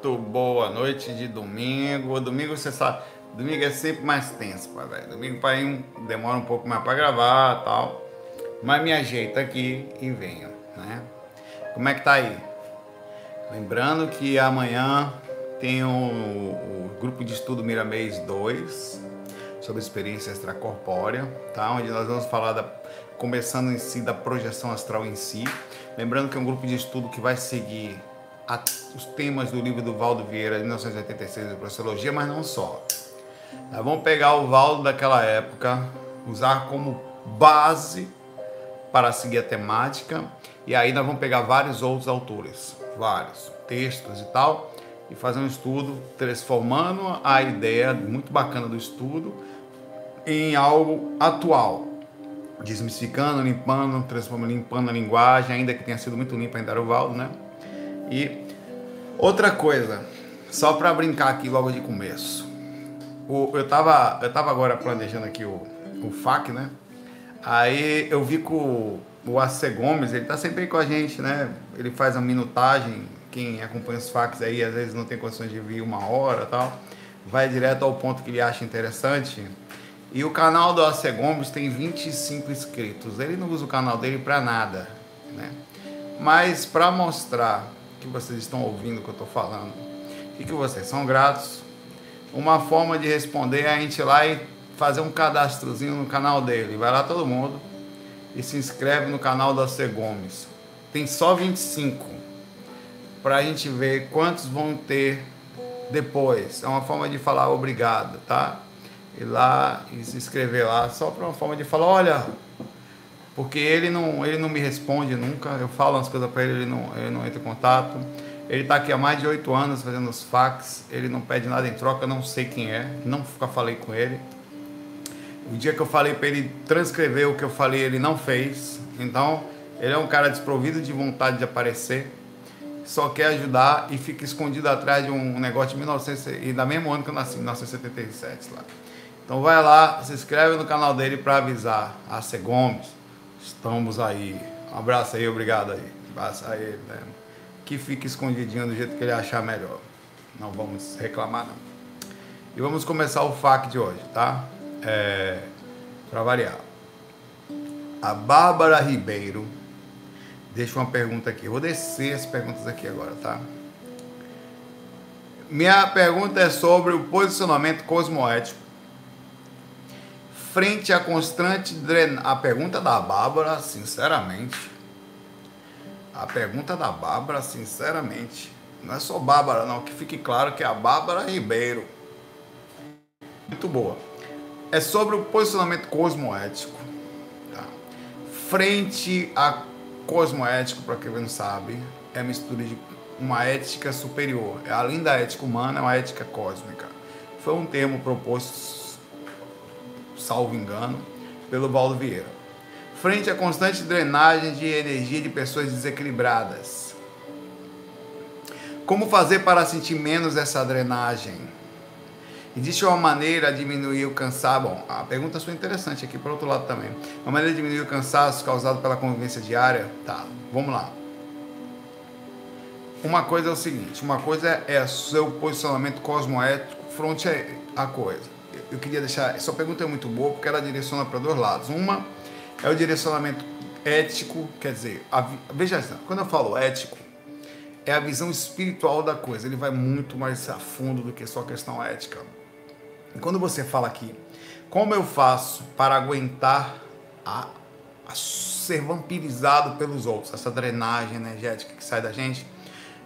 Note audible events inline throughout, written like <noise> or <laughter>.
Muito boa noite de domingo. Domingo você sabe, domingo é sempre mais tenso, pai, velho. Domingo para ir demora um pouco mais para gravar, tal. Mas me ajeita aqui e venho, né? Como é que tá aí? Lembrando que amanhã tem o, o grupo de estudo Miramês 2 sobre experiência extracorpórea, tá? Onde nós vamos falar da começando em si da projeção astral em si. Lembrando que é um grupo de estudo que vai seguir a, os temas do livro do Valdo Vieira, de 1986, de Processologia, mas não só. Nós vamos pegar o Valdo daquela época, usar como base para seguir a temática, e aí nós vamos pegar vários outros autores, vários textos e tal, e fazer um estudo transformando a ideia muito bacana do estudo em algo atual, desmistificando, limpando, transformando, limpando a linguagem, ainda que tenha sido muito limpa ainda o Valdo, né? E outra coisa, só para brincar aqui logo de começo. O, eu, tava, eu tava agora planejando aqui o, o FAC, né? Aí eu vi que o, AC Gomes, ele tá sempre aí com a gente, né? Ele faz a minutagem, quem acompanha os FACs aí, às vezes não tem condições de vir uma hora tal. Vai direto ao ponto que ele acha interessante. E o canal do AC Gomes tem 25 inscritos. Ele não usa o canal dele para nada, né? Mas para mostrar que vocês estão ouvindo o que eu estou falando e que vocês são gratos. Uma forma de responder é a gente ir lá e fazer um cadastrozinho no canal dele. Vai lá todo mundo e se inscreve no canal da C Gomes. Tem só 25 para a gente ver quantos vão ter depois. É uma forma de falar obrigado, tá? Ir lá e se inscrever lá só para uma forma de falar, olha, porque ele não, ele não me responde nunca. Eu falo umas coisas para ele, ele não, ele não entra em contato. Ele está aqui há mais de oito anos fazendo os fax, ele não pede nada em troca, não sei quem é, nunca falei com ele. O dia que eu falei para ele transcrever o que eu falei, ele não fez. Então, ele é um cara desprovido de vontade de aparecer, só quer ajudar e fica escondido atrás de um negócio de 1900, e da mesmo ano que eu nasci, 1977 lá. Então vai lá, se inscreve no canal dele para avisar a C. Gomes Estamos aí. Um abraço aí, obrigado aí. Abraço a ele, né? Que fique escondidinho do jeito que ele achar melhor. Não vamos reclamar, não. E vamos começar o FAQ de hoje, tá? É, para variar. A Bárbara Ribeiro deixa uma pergunta aqui. Eu vou descer as perguntas aqui agora, tá? Minha pergunta é sobre o posicionamento cosmoético frente à constante drenagem. A pergunta da Bárbara, sinceramente. A pergunta da Bárbara, sinceramente. Não é só Bárbara, não. Que fique claro que é a Bárbara Ribeiro. Muito boa. É sobre o posicionamento cosmoético. Tá? Frente a cosmoético, para quem não sabe, é mistura de uma ética superior. É além da ética humana, é uma ética cósmica. Foi um termo proposto salvo engano, pelo Valdo Vieira. Frente à constante drenagem de energia de pessoas desequilibradas. Como fazer para sentir menos essa drenagem? Existe uma maneira de diminuir o cansaço? Bom, a pergunta foi interessante aqui por outro lado também. Uma maneira de diminuir o cansaço causado pela convivência diária? Tá, vamos lá. Uma coisa é o seguinte: uma coisa é o seu posicionamento cosmoético frente à coisa eu queria deixar. Essa pergunta é muito boa porque ela direciona para dois lados. Uma é o direcionamento ético, quer dizer, a, veja quando eu falo ético, é a visão espiritual da coisa. Ele vai muito mais a fundo do que só a questão ética. E quando você fala aqui, como eu faço para aguentar a, a ser vampirizado pelos outros, essa drenagem energética que sai da gente?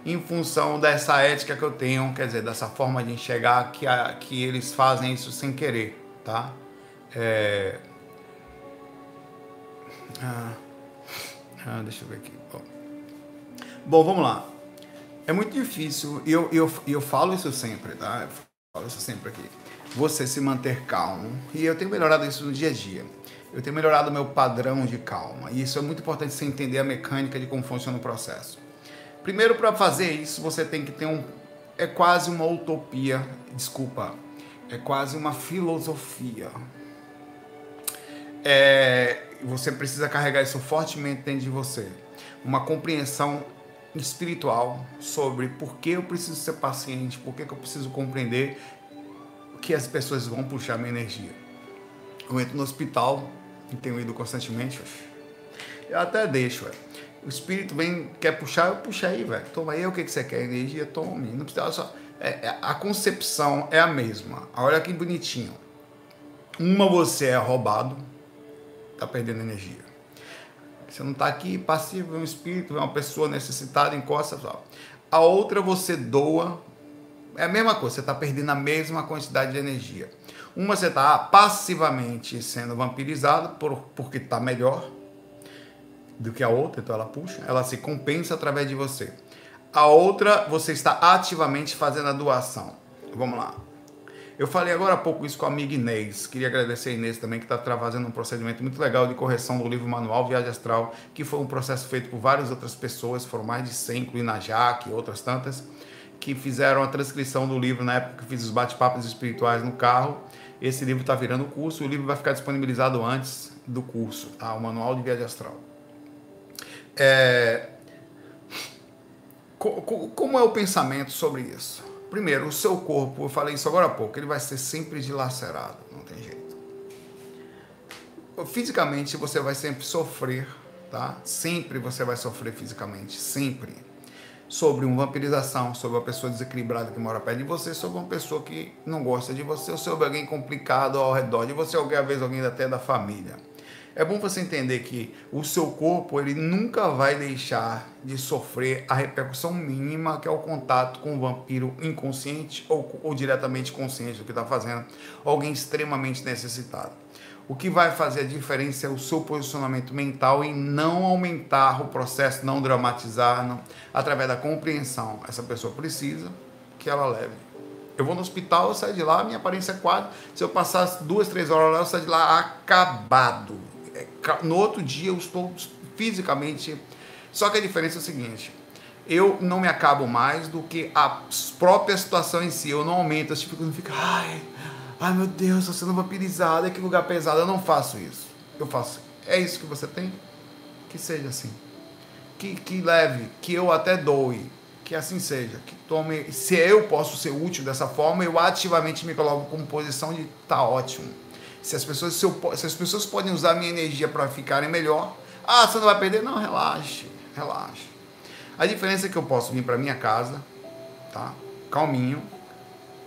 Em função dessa ética que eu tenho, quer dizer, dessa forma de enxergar que, a, que eles fazem isso sem querer, tá? É... Ah, ah, deixa eu ver aqui. Bom. Bom, vamos lá. É muito difícil, e eu, eu, eu falo isso sempre, tá? Eu falo isso sempre aqui. Você se manter calmo, e eu tenho melhorado isso no dia a dia. Eu tenho melhorado o meu padrão de calma, e isso é muito importante você entender a mecânica de como funciona o processo. Primeiro, para fazer isso, você tem que ter um. É quase uma utopia, desculpa, é quase uma filosofia. É, você precisa carregar isso fortemente dentro de você. Uma compreensão espiritual sobre por que eu preciso ser paciente, por que, que eu preciso compreender que as pessoas vão puxar minha energia. Eu entro no hospital e tenho ido constantemente, eu até deixo, velho. O espírito vem, quer puxar, eu puxo aí, velho. Toma aí o que, que você quer, energia, tome. Não precisa só. É, é, a concepção é a mesma. Olha que bonitinho. Uma você é roubado, tá perdendo energia. Você não está aqui passivo, é um espírito, é uma pessoa necessitada, encosta só. A outra você doa, é a mesma coisa, você está perdendo a mesma quantidade de energia. Uma você está passivamente sendo vampirizado por, porque está melhor do que a outra, então ela puxa, ela se compensa através de você. A outra, você está ativamente fazendo a doação. Vamos lá. Eu falei agora há pouco isso com a amiga Inês. Queria agradecer a Inês também, que está fazendo um procedimento muito legal de correção do livro Manual Viagem Astral, que foi um processo feito por várias outras pessoas, foram mais de 100, incluindo a Jaque e outras tantas, que fizeram a transcrição do livro na época que fiz os bate-papos espirituais no carro. Esse livro está virando curso, o livro vai ficar disponibilizado antes do curso, tá? o Manual de Viagem Astral. É... Como é o pensamento sobre isso? Primeiro, o seu corpo, eu falei isso agora há pouco, ele vai ser sempre dilacerado, não tem jeito. Fisicamente você vai sempre sofrer, tá? Sempre você vai sofrer fisicamente, sempre. Sobre uma vampirização, sobre uma pessoa desequilibrada que mora perto de você, sobre uma pessoa que não gosta de você, ou sobre alguém complicado ao redor de você, ou às vezes alguém até da família. É bom você entender que o seu corpo ele nunca vai deixar de sofrer a repercussão mínima que é o contato com o vampiro inconsciente ou, ou diretamente consciente do que está fazendo, alguém extremamente necessitado. O que vai fazer a diferença é o seu posicionamento mental em não aumentar o processo, não dramatizar, não, através da compreensão. Essa pessoa precisa que ela leve. Eu vou no hospital, eu saio de lá, minha aparência é quadra. Se eu passar duas, três horas lá, eu saio de lá acabado no outro dia eu estou fisicamente. Só que a diferença é o seguinte: eu não me acabo mais do que a própria situação em si. Eu não aumento, eu fico, não fico, ai, ai meu Deus, estou sendo vampirizado, é que lugar pesado. Eu não faço isso. Eu faço, é isso que você tem? Que seja assim. Que, que leve, que eu até doe, que assim seja. Que tome. Se eu posso ser útil dessa forma, eu ativamente me coloco como posição de tá ótimo se as pessoas, se, eu, se as pessoas podem usar a minha energia para ficarem melhor, ah, você não vai perder? Não, relaxe, relaxe. A diferença é que eu posso vir para minha casa, tá? Calminho,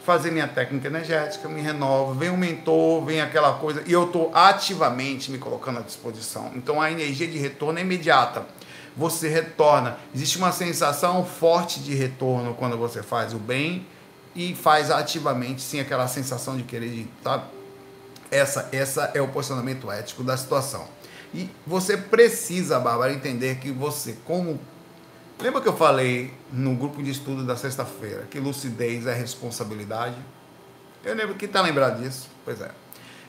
fazer minha técnica energética, me renovo, vem um mentor, vem aquela coisa, e eu estou ativamente me colocando à disposição. Então a energia de retorno é imediata. Você retorna. Existe uma sensação forte de retorno quando você faz o bem e faz ativamente, sim, aquela sensação de querer, tá? Essa, essa é o posicionamento ético da situação. E você precisa, Bárbara, entender que você, como. Lembra que eu falei no grupo de estudo da sexta-feira que lucidez é responsabilidade? Eu lembro que está lembrado disso? Pois é.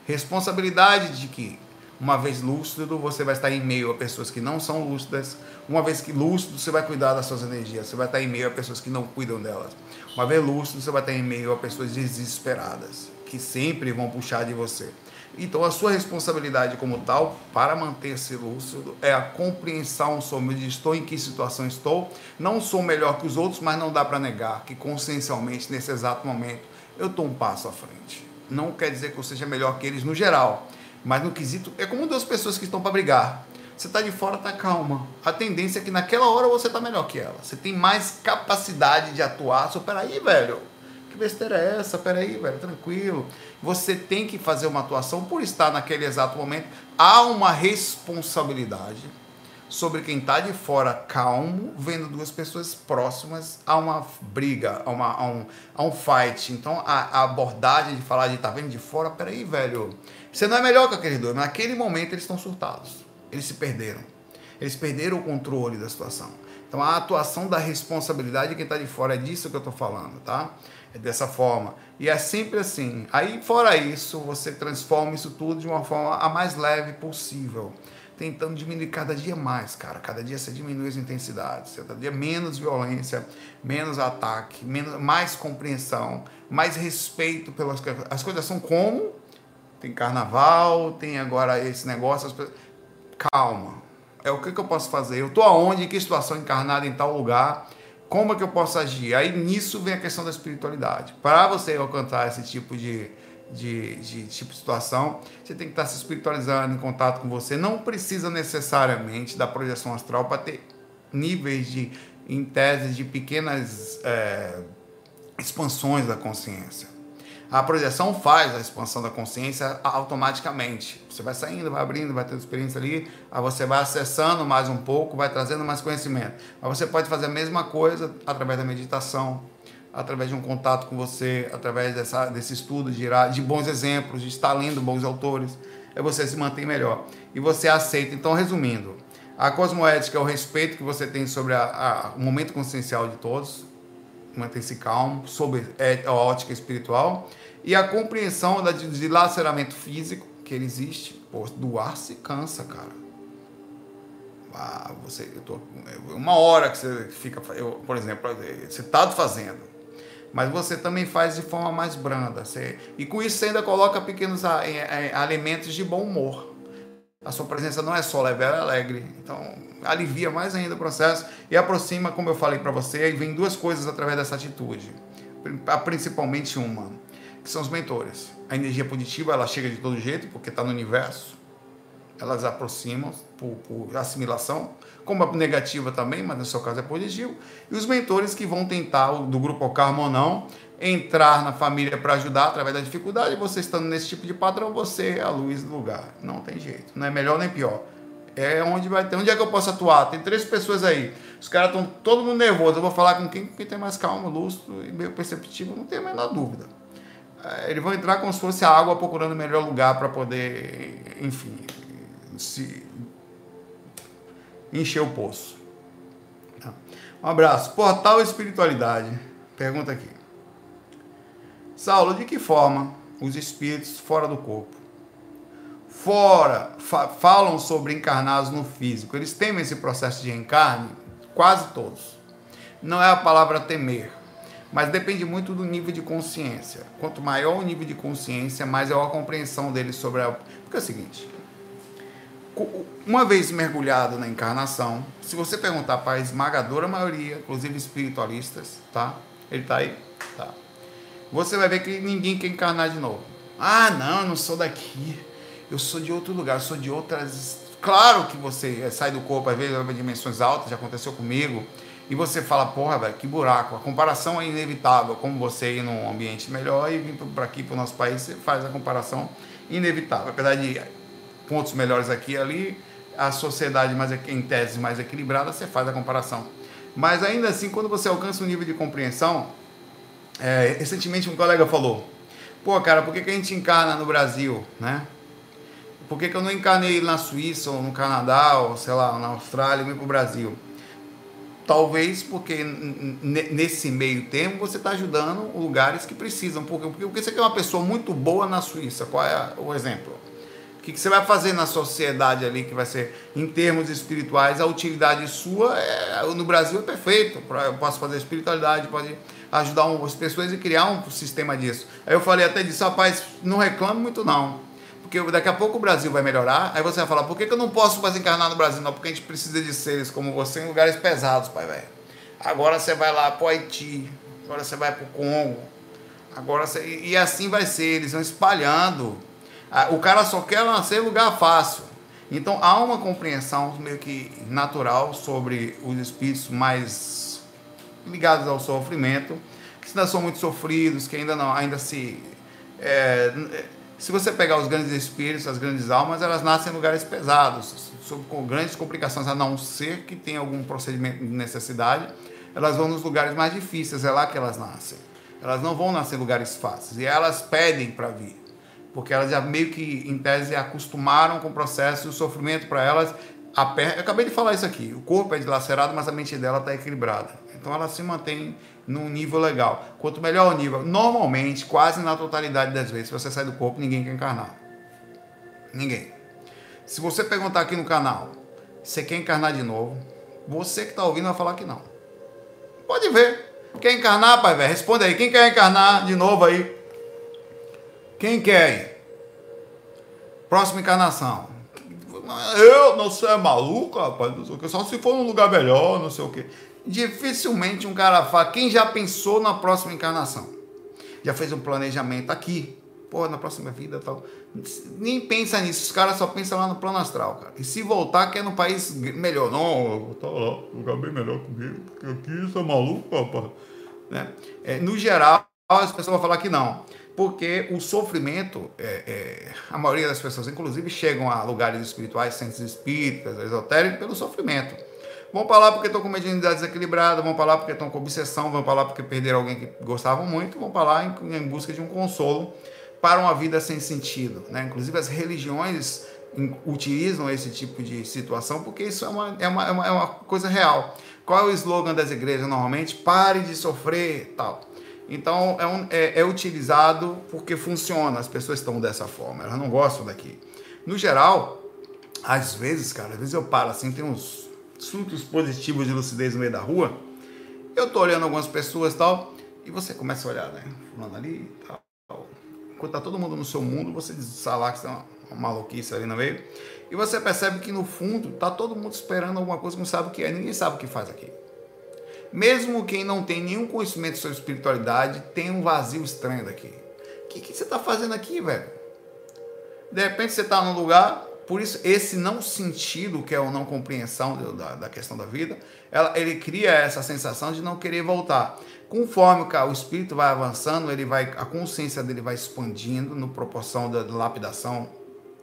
Responsabilidade de que, uma vez lúcido, você vai estar em meio a pessoas que não são lúcidas. Uma vez que lúcido, você vai cuidar das suas energias. Você vai estar em meio a pessoas que não cuidam delas. Uma vez lúcido, você vai estar em meio a pessoas desesperadas que sempre vão puxar de você. Então, a sua responsabilidade como tal, para manter-se lúcido, é a compreensão sobre de estou em que situação estou. Não sou melhor que os outros, mas não dá para negar que consciencialmente, nesse exato momento, eu estou um passo à frente. Não quer dizer que eu seja melhor que eles no geral, mas no quesito, é como duas pessoas que estão para brigar. Você está de fora, está calma. A tendência é que naquela hora você está melhor que ela. Você tem mais capacidade de atuar. Supera aí, velho besteira é essa? Peraí, velho, tranquilo. Você tem que fazer uma atuação por estar naquele exato momento. Há uma responsabilidade sobre quem está de fora calmo, vendo duas pessoas próximas a uma briga, a, uma, a, um, a um fight. Então a, a abordagem de falar de tá vendo de fora, peraí, velho. Você não é melhor que aqueles dois, naquele momento eles estão surtados. Eles se perderam. Eles perderam o controle da situação. Então a atuação da responsabilidade de quem está de fora é disso que eu estou falando, tá? É dessa forma. E é sempre assim. Aí, fora isso, você transforma isso tudo de uma forma a mais leve possível. Tentando diminuir cada dia mais, cara. Cada dia você diminui as intensidades. Cada dia menos violência, menos ataque, menos, mais compreensão, mais respeito pelas coisas. As coisas são como? Tem carnaval, tem agora esse negócio. Calma. É o que, que eu posso fazer? Eu estou aonde, em que situação encarnada em tal lugar? Como é que eu posso agir? Aí nisso vem a questão da espiritualidade. Para você alcançar esse tipo de, de, de, tipo de situação, você tem que estar se espiritualizando em contato com você. Não precisa necessariamente da projeção astral para ter níveis de, em tese, de pequenas é, expansões da consciência. A projeção faz a expansão da consciência automaticamente. Você vai saindo, vai abrindo, vai tendo experiência ali, aí você vai acessando mais um pouco, vai trazendo mais conhecimento. Mas você pode fazer a mesma coisa através da meditação, através de um contato com você, através dessa, desse estudo, de, de bons exemplos, de estar lendo bons autores. Aí você se mantém melhor. E você aceita. Então, resumindo, a cosmoética é o respeito que você tem sobre a, a, o momento consciencial de todos, manter-se calmo, sobre a ótica espiritual, e a compreensão da dilaceramento físico que ele existe. Pô, doar se cansa, cara. Ah, você, eu tô, uma hora que você fica, eu, por exemplo, você está fazendo, mas você também faz de forma mais branda. Você, e com isso você ainda coloca pequenos a, a, a, elementos de bom humor. A sua presença não é só leve, ela é alegre. Então, alivia mais ainda o processo e aproxima, como eu falei para você, e vem duas coisas através dessa atitude. Principalmente uma, que são os mentores. A energia positiva, ela chega de todo jeito, porque está no universo. Elas aproximam por, por, assimilação, como a negativa também, mas no seu caso é positivo. E os mentores que vão tentar, do grupo Karma ou não, entrar na família para ajudar através da dificuldade, você estando nesse tipo de padrão, você é a luz do lugar. Não tem jeito. Não é melhor nem pior. É onde vai ter. Onde é que eu posso atuar? Tem três pessoas aí. Os caras estão todo mundo nervoso. Eu vou falar com quem? Quem tem mais calma, lúcido e meio perceptivo, não tem a menor dúvida. É, eles vão entrar como se fosse a água procurando o melhor lugar para poder, enfim, se encher o poço. Um abraço. Portal Espiritualidade. Pergunta aqui. Saulo, de que forma os espíritos fora do corpo fora fa falam sobre encarnados no físico, eles temem esse processo de reencarne? Quase todos. Não é a palavra temer, mas depende muito do nível de consciência. Quanto maior o nível de consciência, mais é a compreensão deles sobre a. Porque é o seguinte: uma vez mergulhado na encarnação, se você perguntar para a esmagadora maioria, inclusive espiritualistas, tá? Ele tá aí? Tá. Você vai ver que ninguém quer encarnar de novo. Ah, não, eu não sou daqui eu sou de outro lugar, eu sou de outras. Claro que você sai do corpo, às vezes, vai dimensões altas, já aconteceu comigo, e você fala, porra, velho, que buraco. A comparação é inevitável. Como você ir num ambiente melhor e vir para aqui, para o nosso país, você faz a comparação inevitável. Apesar de pontos melhores aqui e ali, a sociedade mais em tese mais equilibrada, você faz a comparação. Mas ainda assim, quando você alcança um nível de compreensão, é, recentemente um colega falou, pô, cara, por que, que a gente encarna no Brasil, né? Por que, que eu não encarnei na Suíça, ou no Canadá, ou sei lá, na Austrália, e para o Brasil? Talvez porque nesse meio tempo você está ajudando lugares que precisam. Porque, porque você quer uma pessoa muito boa na Suíça. Qual é o exemplo? O que, que você vai fazer na sociedade ali que vai ser, em termos espirituais, a utilidade sua é, no Brasil é perfeito. Eu posso fazer espiritualidade, pode ajudar as pessoas e criar um sistema disso. Aí eu falei até disso, rapaz, não reclamo muito não porque daqui a pouco o Brasil vai melhorar, aí você vai falar, por que, que eu não posso mais encarnar no Brasil? Não, porque a gente precisa de seres como você em lugares pesados, pai velho. Agora você vai lá pro Haiti, agora você vai pro Congo, agora você... E assim vai ser, eles vão espalhando. Ah, o cara só quer nascer em lugar fácil. Então há uma compreensão meio que natural sobre os espíritos mais ligados ao sofrimento, que ainda são muito sofridos, que ainda não, ainda se... É, se você pegar os grandes espíritos, as grandes almas, elas nascem em lugares pesados, com grandes complicações, a não ser que tenha algum procedimento de necessidade, elas vão nos lugares mais difíceis, é lá que elas nascem. Elas não vão nascer em lugares fáceis, e elas pedem para vir, porque elas já meio que, em tese, acostumaram com o processo e o sofrimento para elas. A per... Eu acabei de falar isso aqui, o corpo é dilacerado, mas a mente dela está equilibrada. Então ela se mantém num nível legal. Quanto melhor o nível, normalmente, quase na totalidade das vezes, se você sai do corpo, ninguém quer encarnar. Ninguém. Se você perguntar aqui no canal, você quer encarnar de novo? Você que está ouvindo vai falar que não. Pode ver. Quer encarnar, pai velho? Responde aí. Quem quer encarnar de novo aí? Quem quer? Próxima encarnação. Eu não sei, é maluco, rapaz, não sei o. Só se for num lugar melhor, não sei o que. Dificilmente um cara fala. Quem já pensou na próxima encarnação? Já fez um planejamento aqui. Pô, na próxima vida tal. Nem pensa nisso. Os caras só pensam lá no plano astral, cara. E se voltar, quer no país melhor. Não, eu vou estar lá, lugar bem melhor comigo. Porque aqui isso é maluco, rapaz. Né? É, no geral, as pessoas vão falar que não porque o sofrimento, é, é, a maioria das pessoas, inclusive, chegam a lugares espirituais, centros espíritas, esotéricos, pelo sofrimento. Vão para lá porque estão com mediunidade desequilibrada, vão para lá porque estão com obsessão, vão para lá porque perderam alguém que gostavam muito, vão para lá em, em, busca de um consolo para uma vida sem sentido. Né? Inclusive, as religiões utilizam esse tipo de situação porque isso é uma, é uma, é uma, é uma coisa real. Qual é o slogan das igrejas normalmente? Pare de sofrer, tal. Então é, um, é, é, utilizado porque funciona, as pessoas estão dessa forma, elas não gostam daqui. No geral, às vezes, cara, às vezes eu paro assim, tem uns surtos positivos de lucidez no meio da rua, eu tô olhando algumas pessoas tal, e você começa a olhar, né? Fulano ali e tal. Enquanto tá todo mundo no seu mundo, você lá que tem uma, uma maluquice ali no meio, e você percebe que no fundo tá todo mundo esperando alguma coisa que não sabe o que é, ninguém sabe o que faz aqui. Mesmo quem não tem nenhum conhecimento sobre espiritualidade, tem um vazio estranho daqui. O que, que você está fazendo aqui, velho? De repente você está num lugar, por isso esse não sentido, que é a não compreensão da, da questão da vida, ela, ele cria essa sensação de não querer voltar. Conforme o espírito vai avançando, ele vai, a consciência dele vai expandindo no proporção da lapidação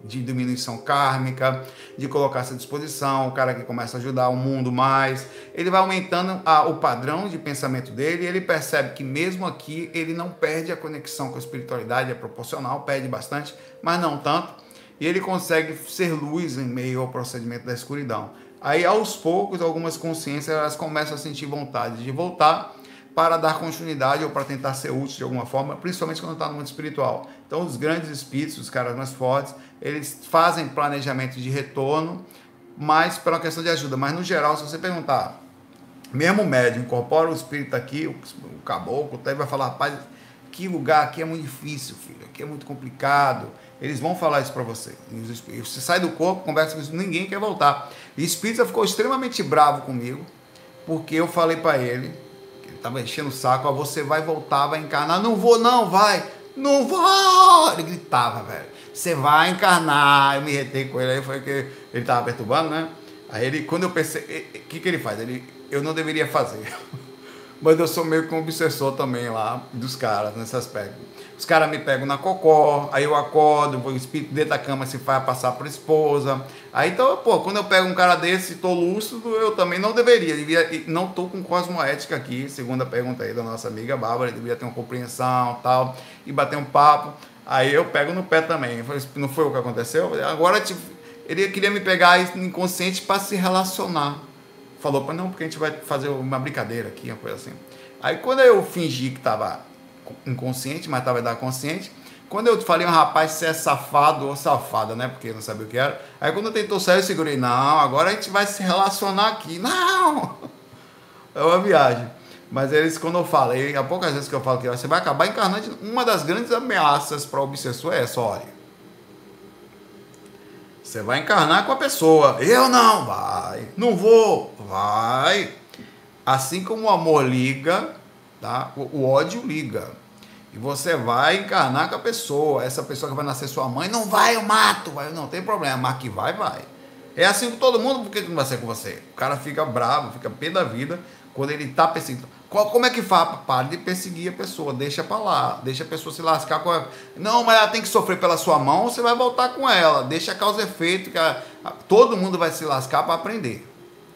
de diminuição kármica, de colocar-se à disposição, o cara que começa a ajudar o mundo mais, ele vai aumentando a, o padrão de pensamento dele e ele percebe que mesmo aqui ele não perde a conexão com a espiritualidade, é proporcional, perde bastante, mas não tanto, e ele consegue ser luz em meio ao procedimento da escuridão. Aí aos poucos algumas consciências elas começam a sentir vontade de voltar para dar continuidade ou para tentar ser útil de alguma forma, principalmente quando está no mundo espiritual. Então, os grandes espíritos, os caras mais fortes, eles fazem planejamento de retorno, mas pela questão de ajuda. Mas, no geral, se você perguntar, mesmo o médium incorpora o espírito aqui, o, caboclo, até vai falar, rapaz, que lugar aqui é muito difícil, filho, aqui é muito complicado. Eles vão falar isso para você. Você sai do corpo, conversa com isso, ninguém quer voltar. E o espírito ficou extremamente bravo comigo, porque eu falei para ele tava enchendo o saco, ó, você vai voltar, vai encarnar. Não vou, não, vai. Não vou! Ele gritava, velho. Você vai encarnar. Eu me retei com ele, aí foi que ele tava perturbando, né? Aí ele, quando eu pensei, o que, que ele faz? Ele, eu não deveria fazer. <laughs> Mas eu sou meio que um obsessor também lá dos caras nesse aspecto. Os caras me pegam na cocó, aí eu acordo, o espírito dentro da cama se faz passar por esposa. Aí então, pô, quando eu pego um cara desse e tô lúcido, eu também não deveria. não tô com cosmoética aqui, segundo a pergunta aí da nossa amiga Bárbara, deveria ter uma compreensão tal, e bater um papo. Aí eu pego no pé também. Não foi o que aconteceu? Agora, tipo, ele queria me pegar inconsciente para se relacionar. Falou, para não, porque a gente vai fazer uma brincadeira aqui, uma coisa assim. Aí quando eu fingi que tava inconsciente, mas estava da consciente. Quando eu falei, um rapaz, você é safado ou safada, né? Porque não sabia o que era. Aí quando tentou sair, eu segurei, não, agora a gente vai se relacionar aqui. <laughs> Não! É uma viagem. Mas eles, quando eu falei, há poucas vezes que eu falo que você vai acabar encarnando, uma das grandes ameaças para o obsessor é essa, olha. Você vai encarnar com a pessoa. Eu não, vai. Não vou, vai. Assim como o amor liga, tá? O, o, ódio liga. E você vai encarnar com a pessoa. Essa pessoa que vai nascer sua mãe, não vai, eu mato. Vai, não tem problema, mas que vai, vai. É assim com todo mundo, por que não vai ser com você? O cara fica bravo, fica pé da vida quando ele tá perseguindo. Qual, como é que faz? Pare de perseguir a pessoa, deixa pra lá, deixa a pessoa se lascar com ela. Não, mas ela tem que sofrer pela sua mão, você vai voltar com ela. Deixa a causa efeito, que a, a, todo mundo vai se lascar para aprender.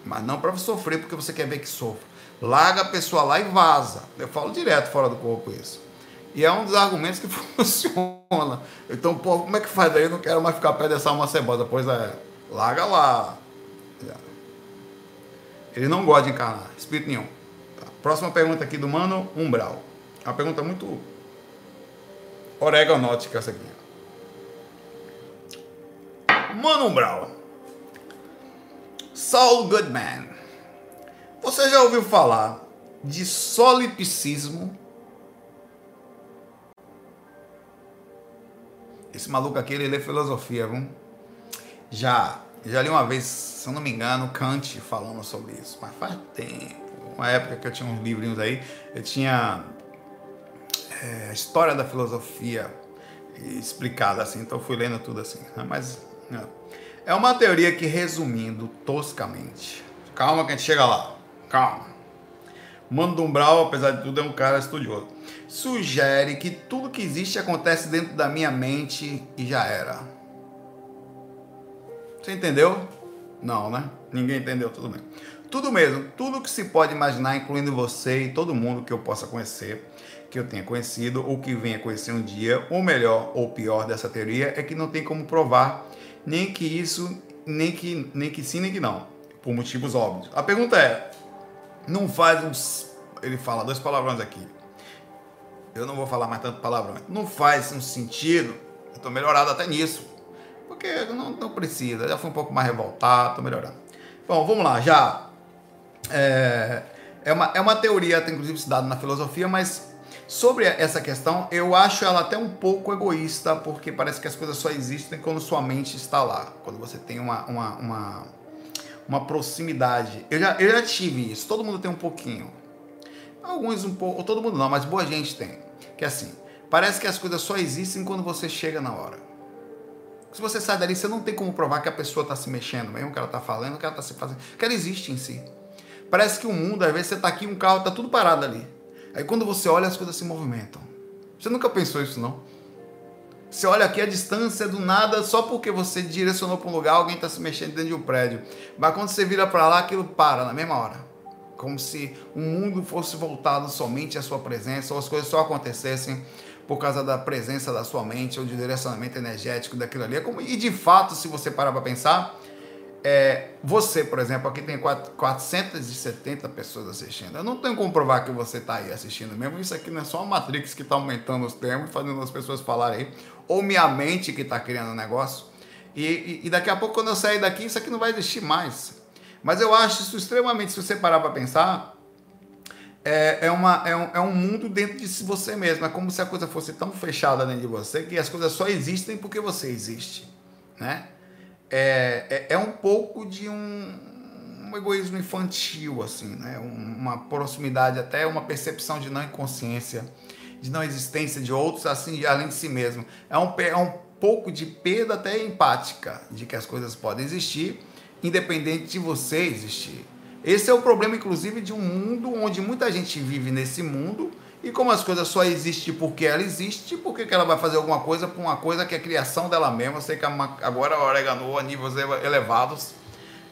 Mas não para sofrer porque você quer ver que sofre larga a pessoa lá e vaza. Eu falo direto fora do corpo isso. E é um dos argumentos que <laughs> funciona. Então, pô, como é que faz daí? Eu não quero mais ficar perto dessa alma cebosa. Pois é, larga lá. Ele não gosta de encarnar, espírito nenhum. Próxima pergunta aqui do Mano Umbral. Uma pergunta muito oregonótica essa aqui. Mano Umbral. Saul Goodman você já ouviu falar de solipsismo? Esse maluco aqui, ele lê filosofia, viu? Já. Já li uma vez, se eu não me engano, Kant falando sobre isso, mas faz tempo. Uma época que eu tinha uns livrinhos aí, eu tinha é, a história da filosofia explicada assim, então fui lendo tudo assim. Né? Mas não. é uma teoria que, resumindo toscamente, calma que a gente chega lá, calma. Mando Umbral, apesar de tudo, é um cara estudioso. Sugere que tudo que existe acontece dentro da minha mente e já era. Você entendeu? Não, né? Ninguém entendeu, tudo bem. Tudo mesmo, tudo que se pode imaginar, incluindo você e todo mundo que eu possa conhecer, que eu tenha conhecido ou que venha conhecer um dia, o melhor ou pior dessa teoria é que não tem como provar nem que isso, nem que, nem que sim, nem que não, por motivos óbvios. A pergunta é: não faz uns. Ele fala dois palavrões aqui. Eu não vou falar mais tanto palavrão. Não faz um sentido. Eu estou melhorado até nisso. Porque não, não precisa. Já fui um pouco mais revoltado, estou melhorando. Bom, vamos lá. Já. É, é, uma, é uma teoria, até inclusive estudada na filosofia, mas sobre essa questão, eu acho ela até um pouco egoísta, porque parece que as coisas só existem quando sua mente está lá. Quando você tem uma, uma, uma, uma proximidade. Eu já, eu já tive isso. Todo mundo tem um pouquinho. Alguns um pouco, todo mundo não, mas boa gente tem. Que é assim, parece que as coisas só existem quando você chega na hora. Se você sai dali, você não tem como provar que a pessoa está se mexendo, mesmo que ela está falando, que ela está se fazendo, que ela existe em si. Parece que o mundo, às vezes você está aqui, um carro está tudo parado ali. Aí quando você olha, as coisas se movimentam. Você nunca pensou isso, não? Você olha aqui a distância do nada, só porque você direcionou para um lugar, alguém está se mexendo dentro de um prédio. Mas quando você vira para lá, aquilo para na mesma hora como se o mundo fosse voltado somente à sua presença, ou as coisas só acontecessem por causa da presença da sua mente ou de direcionamento energético daquilo ali. É e de fato, se você parar para pensar, é, você, por exemplo, aqui tem 470 pessoas assistindo. Eu não tenho como provar que você está aí assistindo mesmo. Isso aqui não é só uma Matrix que está aumentando os termos, fazendo as pessoas falarem aí, ou minha mente que está criando o um negócio. E, e, e, daqui a pouco, quando eu sair daqui, isso aqui não vai existir mais. Mas eu acho isso extremamente, se você parar para pensar, é, é, uma, é, um, é um mundo dentro de você mesmo. É como se a coisa fosse tão fechada dentro de você que as coisas só existem porque você existe. Né? É, é, é um pouco de um, um egoísmo infantil, assim, né? uma proximidade, até uma percepção de não inconsciência, de não existência de outros, assim, além de si mesmo. É um, é um pouco de perda até empática de que as coisas podem existir independente de você existir. Esse é o problema, inclusive, de um mundo onde muita gente vive nesse mundo e como as coisas só existem porque ela existe, por que ela vai fazer alguma coisa por uma coisa que é criação dela mesma? Sei que agora oregano a níveis elevados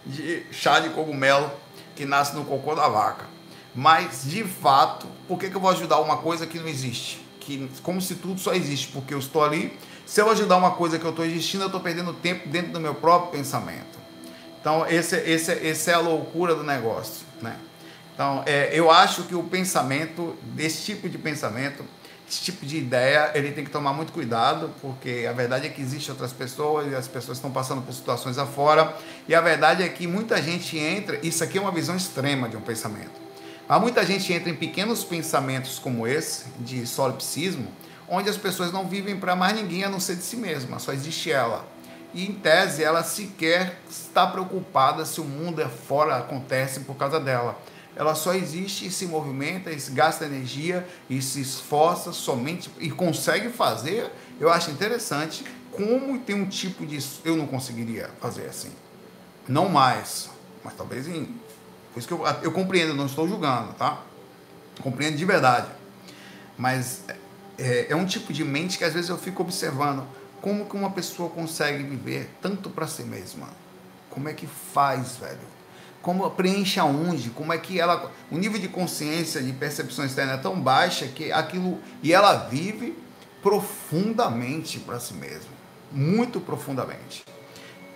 de chá de cogumelo que nasce no cocô da vaca. Mas, de fato, por que, que eu vou ajudar uma coisa que não existe? Que, como se tudo só existe porque eu estou ali. Se eu ajudar uma coisa que eu estou existindo, eu estou perdendo tempo dentro do meu próprio pensamento. Então, esse, esse, esse é a loucura do negócio. Então, é, eu acho que o pensamento, desse tipo de pensamento, esse tipo de ideia, ele tem que tomar muito cuidado, porque a verdade é que existem outras pessoas e as pessoas estão passando por situações afora, e a verdade é que muita gente entra, isso aqui é uma visão extrema de um pensamento, mas muita gente entra em pequenos pensamentos como esse, de solipsismo, onde as pessoas não vivem para mais ninguém a não ser de si mesma, só existe ela. E em tese ela sequer está preocupada se o mundo é fora acontece por causa dela. Ela só existe e se movimenta, e gasta energia e se esforça somente e consegue fazer. Eu acho interessante como tem um tipo de eu não conseguiria fazer assim. Não mais, mas talvez em por isso que eu, eu compreendo, não estou julgando, tá? Compreendo de verdade. Mas é, é um tipo de mente que às vezes eu fico observando como que uma pessoa consegue viver tanto para si mesma? Como é que faz, velho? Como preenche aonde? Como é que ela. O nível de consciência, de percepção externa é tão baixa que aquilo. E ela vive profundamente para si mesma. Muito profundamente.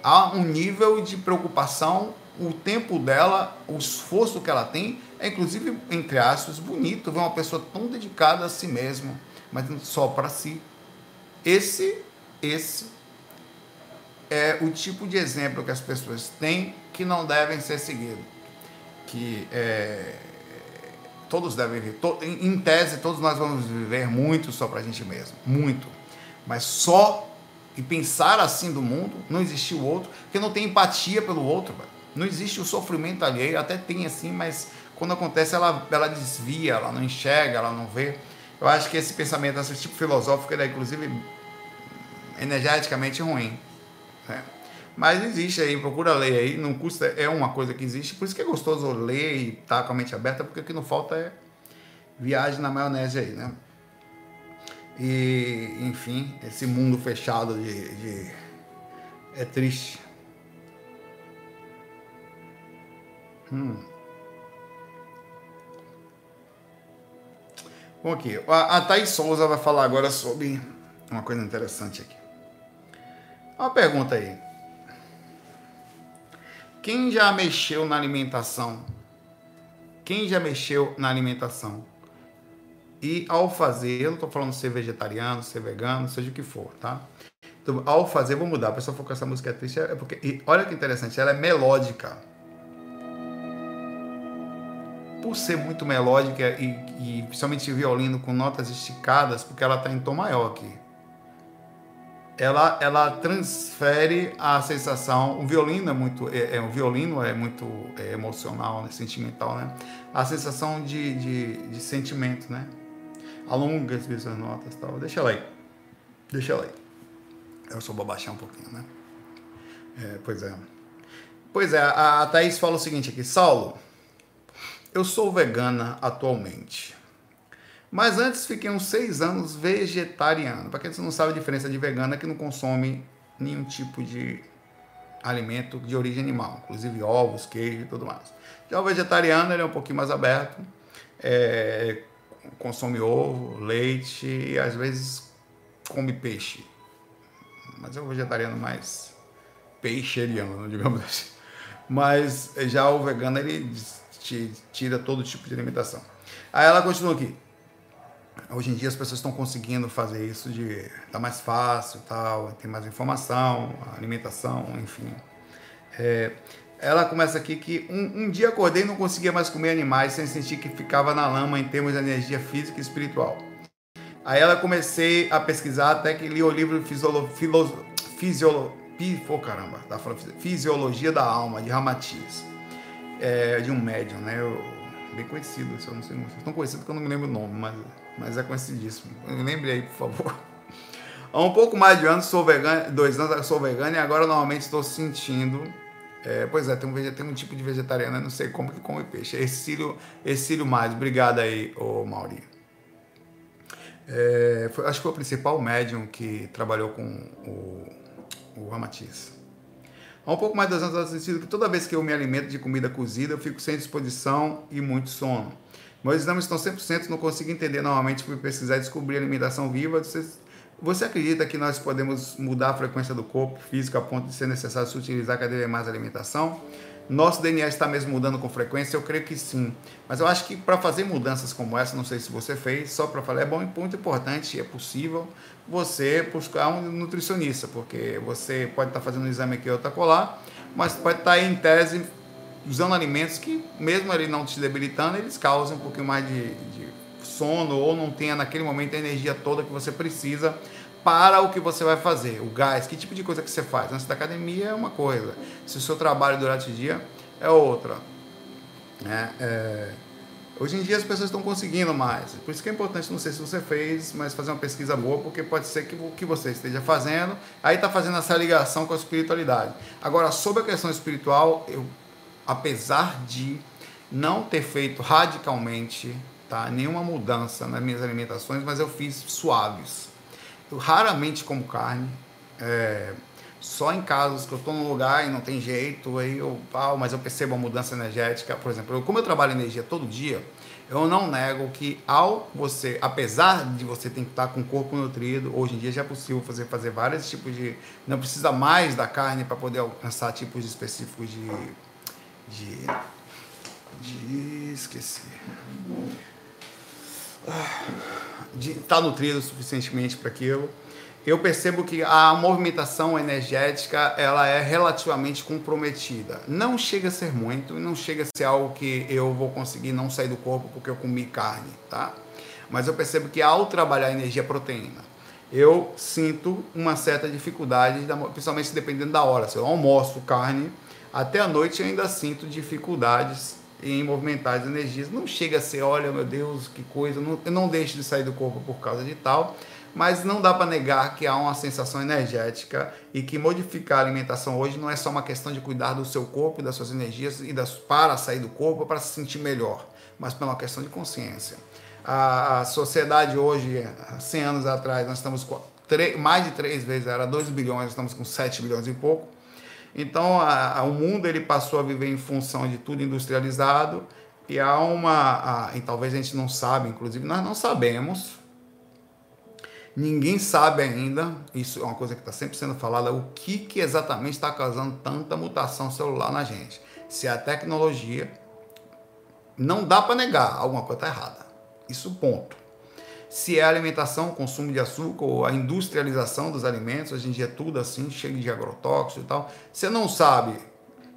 Há um nível de preocupação, o tempo dela, o esforço que ela tem, é inclusive, entre aspas, bonito ver uma pessoa tão dedicada a si mesma, mas só para si. Esse esse é o tipo de exemplo que as pessoas têm que não devem ser seguidos. Que é, todos devem viver. To, em, em, tese, todos nós vamos viver muito só para a gente mesmo. Muito. Mas só e pensar assim do mundo, não existe o outro, porque não tem empatia pelo outro, velho. Não existe o sofrimento alheio, até tem assim, mas quando acontece ela, ela desvia, ela não enxerga, ela não vê. Eu acho que esse pensamento, esse tipo filosófico, ele é inclusive energeticamente ruim. Né? Mas existe aí, procura ler aí, não custa, é uma coisa que existe, por isso que é gostoso ler e estar tá com a mente aberta, porque o que não falta é viagem na maionese aí, né? E, enfim, esse mundo fechado de, de é triste. Hum. Bom, aqui, a, a Thaís Souza vai falar agora sobre uma coisa interessante aqui. Uma pergunta aí. Quem já mexeu na alimentação? Quem já mexeu na alimentação? E ao fazer, eu não estou falando ser vegetariano, ser vegano, seja o que for, tá? Então, ao fazer, vou mudar. A pessoa for com essa música triste, é porque. E olha que interessante, ela é melódica por ser muito melódica e, e principalmente violino com notas esticadas, porque ela está em tom maior aqui, ela, ela transfere a sensação. O violino é muito, é, é o violino é muito é, emocional, né, sentimental, né? A sensação de, de, de sentimento, né? Alonga às vezes as notas, tal. Deixa ela aí, deixa ela aí. Eu vou baixar um pouquinho, né? É, pois é. Pois é, a, a Thaís fala o seguinte aqui, Saulo. Eu sou vegana atualmente. Mas antes fiquei uns seis anos vegetariano. Para quem não sabe a diferença de vegana é que não consome nenhum tipo de alimento de origem animal, inclusive ovos, queijo e tudo mais. Já o vegetariano ele é um pouquinho mais aberto, é, consome ovo, leite e às vezes come peixe. Mas é um vegetariano mais peixeriano, digamos assim. Mas já o vegano ele tira todo tipo de alimentação. Aí ela continua aqui. Hoje em dia as pessoas estão conseguindo fazer isso de tá mais fácil, tal, tem mais informação, alimentação, enfim. É, ela começa aqui que um, um, dia acordei e não conseguia mais comer animais sem sentir que ficava na lama em termos de energia física e espiritual. Aí ela comecei a pesquisar até que li o livro Fisiolo, Fisiolo, caramba, falando, Fisiologia da Alma, de Ramatiz é, de um médium, né? Eu, bem conhecido, eu não sei, tão conhecido que eu não me lembro o nome, mas, mas é conhecidíssimo. Lembre aí, por favor. Há um pouco mais de anos sou vegano, dois anos sou vegano e agora normalmente estou sentindo. É, pois é, tem um, tem um tipo de vegetariano, eu não sei como que come peixe. É Exílio, Exílio Mais, obrigado aí, ô Mauri. É, foi, acho que foi o principal médium que trabalhou com o, o Ramatiz. Há um pouco mais de dois anos eu assistido que toda vez que eu me alimento de comida cozida, eu fico sem disposição e muito sono. Meus exames estão 100%, não consigo entender normalmente, fui pesquisar e descobrir alimentação viva. Você, você acredita que nós podemos mudar a frequência do corpo físico a ponto de ser necessário se utilizar cada vez mais alimentação? Nosso DNA está mesmo mudando com frequência? Eu creio que sim. Mas eu acho que para fazer mudanças como essa, não sei se você fez, só para falar, é bom, muito importante, é possível você buscar um nutricionista, porque você pode estar tá fazendo um exame aqui ou outra colar, mas pode estar tá em tese usando alimentos que, mesmo ele não te debilitando, eles causam um pouquinho mais de, de sono ou não tenha naquele momento a energia toda que você precisa para o que você vai fazer, o gás, que tipo de coisa que você faz. Antes da academia é uma coisa, se o seu trabalho durante o dia é outra. Né? É, hoje em dia as pessoas estão conseguindo mais, por isso que é importante, não sei se você fez, mas fazer uma pesquisa boa, porque pode ser que o que você esteja fazendo, aí está fazendo essa ligação com a espiritualidade. Agora, sobre a questão espiritual, eu, apesar de não ter feito radicalmente tá, nenhuma mudança nas minhas alimentações, mas eu fiz suaves eu raramente como carne. É, só em casos que eu estou num lugar e não tem jeito, aí eu, ah, mas eu percebo a mudança energética. Por exemplo, eu, como eu trabalho energia todo dia, eu não nego que ao você, apesar de você ter que estar com o corpo nutrido, hoje em dia já é possível fazer, fazer vários tipos de. Não precisa mais da carne para poder alcançar tipos específicos de. De. de. esqueci de estar tá nutrido suficientemente para aquilo. Eu percebo que a movimentação energética ela é relativamente comprometida. Não chega a ser muito, não chega a ser algo que eu vou conseguir não sair do corpo porque eu comi carne, tá? Mas eu percebo que ao trabalhar energia proteína, eu sinto uma certa dificuldade, principalmente dependendo da hora. Se eu almoço carne, até a noite eu ainda sinto dificuldades em movimentar as energias. Não chega a ser, olha, meu Deus, que coisa, não, eu não deixo de sair do corpo por causa de tal, mas não dá para negar que há uma sensação energética e que modificar a alimentação hoje não é só uma questão de cuidar do seu corpo e das suas energias e das, para sair do corpo para se sentir melhor, mas pela uma questão de consciência. A, a sociedade hoje, 100 anos atrás, nós estamos com mais de três vezes, era 2 bilhões, estamos com 7 bilhões e pouco. Então, a, a, o mundo ele passou a viver em função de tudo industrializado e há uma, a, e talvez a gente não saiba, inclusive nós não sabemos, ninguém sabe ainda, isso é uma coisa que está sempre sendo falada, o que, que exatamente está causando tanta mutação celular na gente. Se a tecnologia, não dá para negar, alguma coisa está errada. Isso ponto. Se é a alimentação, o consumo de açúcar ou a industrialização dos alimentos, hoje em dia é tudo assim, cheio de agrotóxicos e tal. Você não sabe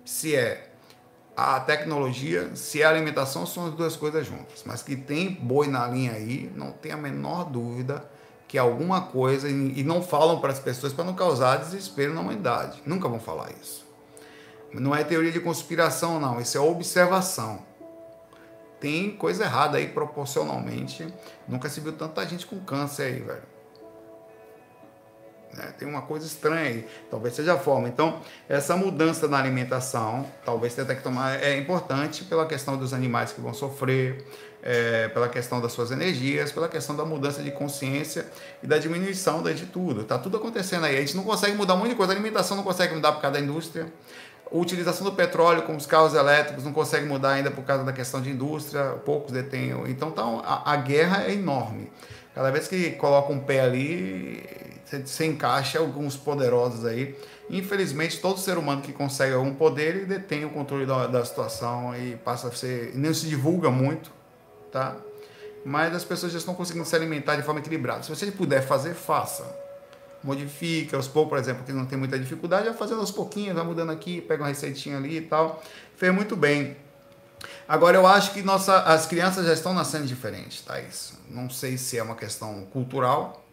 se é a tecnologia, se é a alimentação, são as duas coisas juntas. Mas que tem boi na linha aí, não tem a menor dúvida que alguma coisa, e não falam para as pessoas para não causar desespero na humanidade. Nunca vão falar isso. Não é teoria de conspiração, não, isso é observação tem coisa errada aí proporcionalmente. Nunca se viu tanta gente com câncer aí, velho. É, tem uma coisa estranha aí, talvez seja a forma. Então, essa mudança na alimentação, talvez tenha que tomar, é importante pela questão dos animais que vão sofrer, é, pela questão das suas energias, pela questão da mudança de consciência e da diminuição de tudo. Tá tudo acontecendo aí. A gente não consegue mudar muita coisa, a alimentação não consegue mudar por causa da indústria. Utilização do petróleo com os carros elétricos não consegue mudar ainda por causa da questão de indústria, poucos detêm. Então tá, a, a guerra é enorme. Cada vez que coloca um pé ali, você, encaixa alguns poderosos aí. Infelizmente, todo ser humano que consegue algum poder ele detém o controle da, da situação e passa a ser. não se divulga muito, tá? Mas as pessoas já estão conseguindo se alimentar de forma equilibrada. Se você puder fazer, faça modifica, aos poucos, por exemplo, que não tem muita dificuldade, vai fazendo aos pouquinhos, vai mudando aqui, pega uma receitinha ali e tal. Fez muito bem. Agora eu acho que nossa, as crianças já estão nascendo diferentes, tá? Isso. Não sei se é uma questão cultural,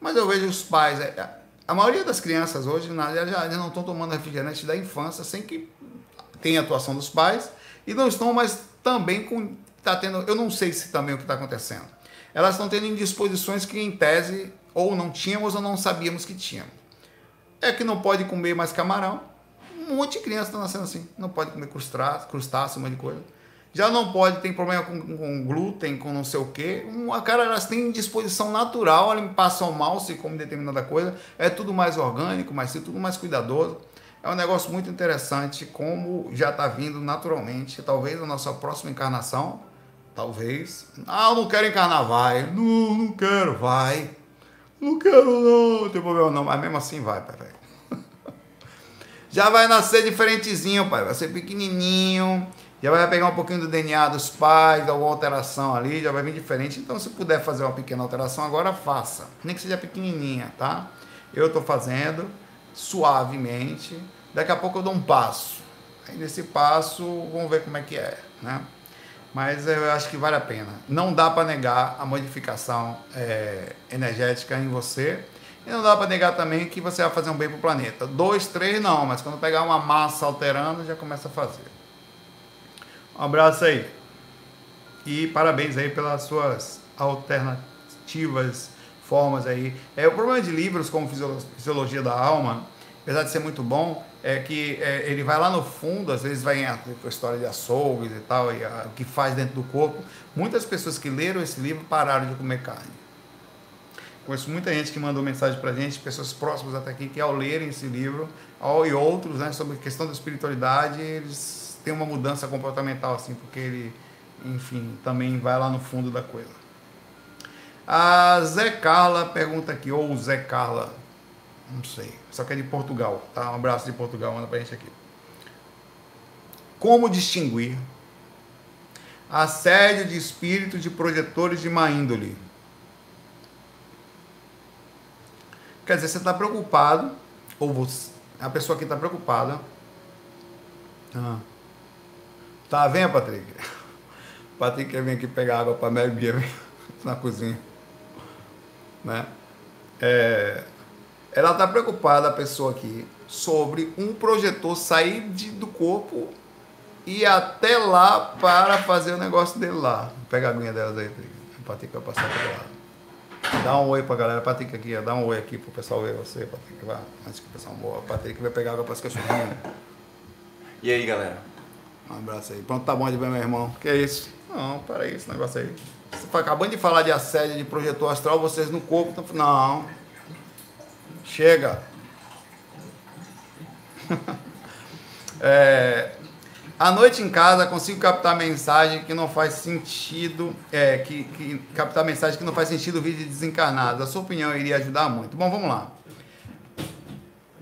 mas eu vejo os pais. É, a maioria das crianças hoje já, já não estão tomando refrigerante da infância sem que tenha atuação dos pais e não estão mais também com. Tá tendo, eu não sei se também o que está acontecendo. Elas estão tendo indisposições que, em tese, ou não tínhamos ou não sabíamos que tínhamos. É que não pode comer mais camarão. Um monte de criança está nascendo assim. Não pode comer crustáceo, crustáceo, um monte de coisa. Já não pode, tem problema com, com glúten, com não sei o quê. Uma cara, elas têm disposição natural, elas passam mal se come determinada coisa. É tudo mais orgânico, mas tudo mais cuidadoso. É um negócio muito interessante, como já está vindo naturalmente. Talvez a nossa próxima encarnação, talvez. Ah, eu não quero encarnar, vai. Não, não quero, vai. Não quero não, não tem problema não, mas mesmo assim vai, pai. <laughs> Já vai nascer diferentezinho, pai. Vai ser pequenininho. Já vai pegar um pouquinho do DNA dos pais, alguma alteração ali, já vai vir diferente. Então, se puder fazer uma pequena alteração agora, faça. Nem que seja pequenininha, tá? Eu estou fazendo suavemente. Daqui a pouco eu dou um passo. Aí nesse passo, vamos ver como é que é, né? Mas eu acho que vale a pena. Não dá para negar a modificação é, energética em você. E não dá para negar também que você vai fazer um bem para o planeta. Dois, três não, mas quando pegar uma massa alterando, já começa a fazer. Um abraço aí. E parabéns aí pelas suas alternativas formas aí. É, o problema de livros como Fisiologia da Alma, apesar de ser muito bom, é que é, ele vai lá no fundo, às vezes vai em a, a história de açougues e tal, e a, o que faz dentro do corpo. Muitas pessoas que leram esse livro pararam de comer carne. Conheço muita gente que mandou mensagem para gente, pessoas próximas até aqui, que ao lerem esse livro, ao, e outros, né, sobre a questão da espiritualidade, eles têm uma mudança comportamental, assim, porque ele, enfim, também vai lá no fundo da coisa. A Zé Carla pergunta aqui, ou Zé Carla, não sei. Só que é de Portugal, tá? Um abraço de Portugal, manda pra gente aqui. Como distinguir assédio de espíritos de projetores de má índole? Quer dizer, você está preocupado, ou você, a pessoa que está preocupada. Ah, tá, venha, Patrick. <laughs> Patrick quer vir aqui pegar água para Bia <laughs> na cozinha. Né? É, ela está preocupada, a pessoa aqui, sobre um projetor sair de, do corpo e até lá para fazer o negócio dele lá. Vou pegar a aguinha delas aí, o Patrick vai passar para lá. Dá um oi pra galera, Patrick aqui, ó. dá um oi aqui pro pessoal ver você, Patrick, vai. Antes que o pessoal morra, Patrick vai pegar água para as cachorrinhas. E aí, galera? Um abraço aí. Pronto, tá bom de ver, meu irmão. Que é isso? Não, para aí, esse negócio aí. Você foi acabando de falar de assédio, de projetor astral, vocês no corpo. Tão... Não. Chega. <laughs> é, à noite em casa consigo captar mensagem que não faz sentido, é, que, que captar mensagem que não faz sentido vídeo desencarnado. A sua opinião iria ajudar muito. Bom, vamos lá.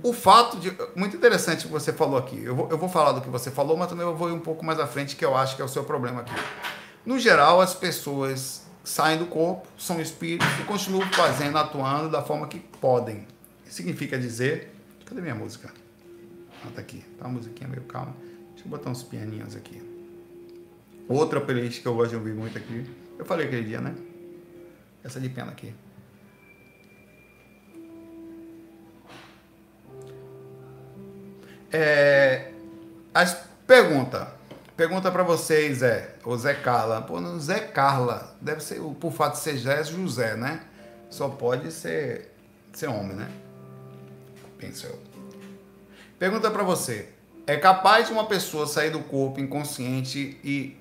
O fato de. Muito interessante o que você falou aqui. Eu vou, eu vou falar do que você falou, mas também eu vou ir um pouco mais à frente, que eu acho que é o seu problema aqui. No geral, as pessoas saem do corpo, são espíritos e continuam fazendo, atuando da forma que podem. Significa dizer. Cadê minha música? Ah, tá aqui. Tá uma musiquinha meio calma. Deixa eu botar uns pianinhos aqui. Outra playlist que eu gosto de ouvir muito aqui. Eu falei aquele dia, né? Essa de pena aqui. É, as pergunta, pergunta para vocês é, o Zé Carla, pô, não, Zé Carla, deve ser, por fato de ser Zé, José, né? Só pode ser, ser homem, né? Pergunta para você, é capaz de uma pessoa sair do corpo inconsciente e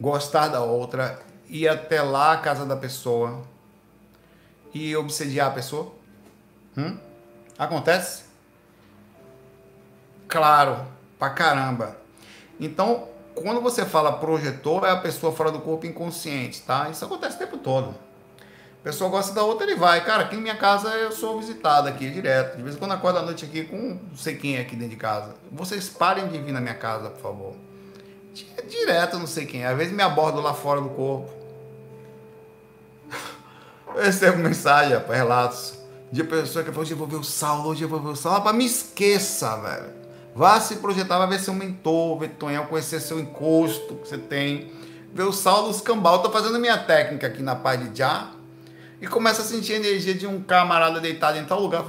gostar da outra, ir até lá a casa da pessoa e obsediar a pessoa? Hum? Acontece? Claro, pra caramba. Então, quando você fala projetor, é a pessoa fora do corpo inconsciente, tá? Isso acontece o tempo todo. A pessoa gosta da outra, ele vai. Cara, aqui na minha casa eu sou visitado aqui direto. De vez em quando acordo à noite aqui com não sei quem é aqui dentro de casa. Vocês parem de vir na minha casa, por favor. Direto, não sei quem. Às vezes me abordo lá fora do corpo. Eu recebo mensagem, rapaz, relatos de pessoa que falou, hoje eu vou ver o Saulo, hoje eu vou ver o Saulo. Rapaz, me esqueça, velho. Vá se projetar, vai ver seu mentor, ver Tonhão, conhecer seu encosto que você tem. Ver o sal dos cambal. Estou fazendo minha técnica aqui na Pai de Já e começa a sentir a energia de um camarada deitado em tal lugar.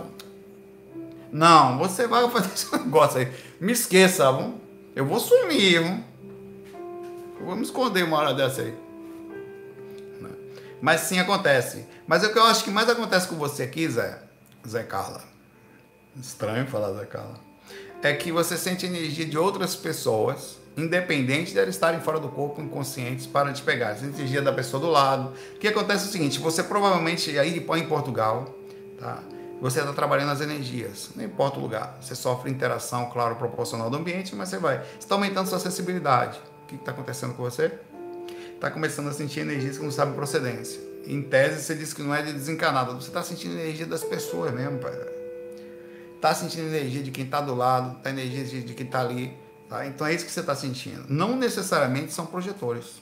Não, você vai fazer esse <laughs> negócio aí. Me esqueça, vamos. eu vou sumir. Vamos. Eu vou me esconder uma hora dessa aí. Mas sim acontece. Mas o que eu acho que mais acontece com você aqui, Zé, Zé Carla. Estranho falar Zé Carla é que você sente energia de outras pessoas, independente de estarem fora do corpo, inconscientes, para te pegar. Essa energia da pessoa do lado. O que acontece é o seguinte: você provavelmente aí em Portugal, tá? Você está trabalhando as energias, não importa o lugar. Você sofre interação, claro, proporcional do ambiente, mas você vai. Está aumentando sua sensibilidade. O que está acontecendo com você? Está começando a sentir energias que não sabem procedência. Em tese, você diz que não é de desencanado. Você está sentindo energia das pessoas mesmo, pai tá sentindo energia de quem está do lado, tá energia de quem está ali. Tá? Então é isso que você está sentindo. Não necessariamente são projetores.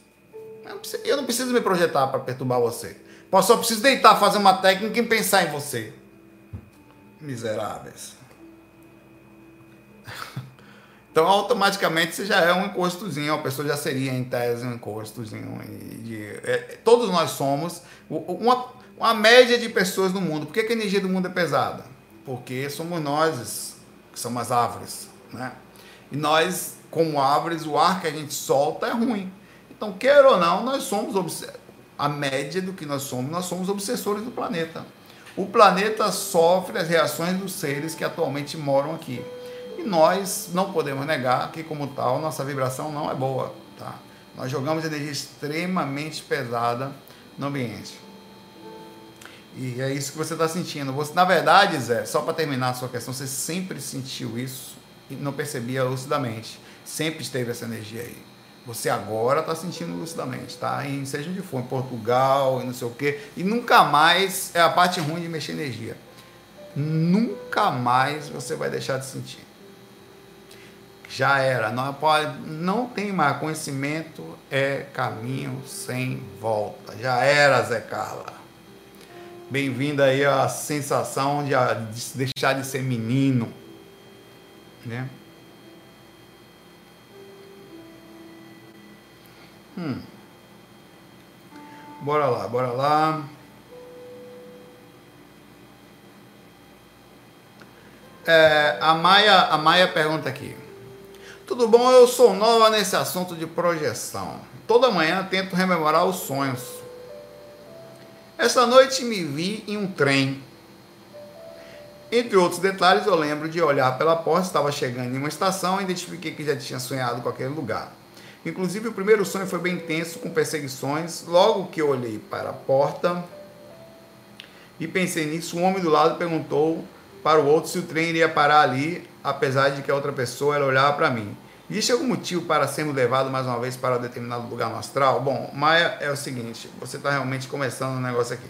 Eu não preciso, eu não preciso me projetar para perturbar você. Eu só preciso deitar, fazer uma técnica e pensar em você. Miseráveis. <laughs> Então, automaticamente, você já é um encostozinho, a pessoa já seria, em tese, um encostozinho. É, todos nós somos uma, uma média de pessoas no mundo. Por que, que a energia do mundo é pesada? porque somos nós que somos as árvores, né? E nós, como árvores, o ar que a gente solta é ruim. Então, quer ou não, nós somos a média do que nós somos, nós somos obsessores do planeta. O planeta sofre as reações dos seres que atualmente moram aqui. E nós não podemos negar que, como tal, nossa vibração não é boa. Tá? Nós jogamos energia extremamente pesada no ambiente. E é isso que você está sentindo. Você, na verdade, Zé, só para terminar a sua questão, você sempre sentiu isso não percebia lucidamente. Sempre esteve essa energia aí. Você agora está sentindo lucidamente, tá? Em, seja onde for, em Portugal, e não sei o quê. E nunca mais é a parte ruim de mexer energia. Nunca mais você vai deixar de sentir. Já era. Não, pode, não tem mais. Conhecimento é caminho sem volta. Já era, Zé Carla. Bem-vindo aí à sensação de, de deixar de ser menino, né? Hum. Bora lá, bora lá. É, a, Maia, a Maia pergunta aqui. Tudo bom? Eu sou nova nesse assunto de projeção. Toda manhã tento rememorar os sonhos. Essa noite me vi em um trem. Entre outros detalhes, eu lembro de olhar pela porta, estava chegando em uma estação e identifiquei que já tinha sonhado com aquele lugar. Inclusive, o primeiro sonho foi bem intenso, com perseguições. Logo que eu olhei para a porta e pensei nisso, um homem do lado perguntou para o outro se o trem iria parar ali, apesar de que a outra pessoa ela olhava para mim. Existe algum motivo para sermos levados mais uma vez para um determinado lugar astral? Bom, Maia, é o seguinte, você está realmente começando um negócio aqui.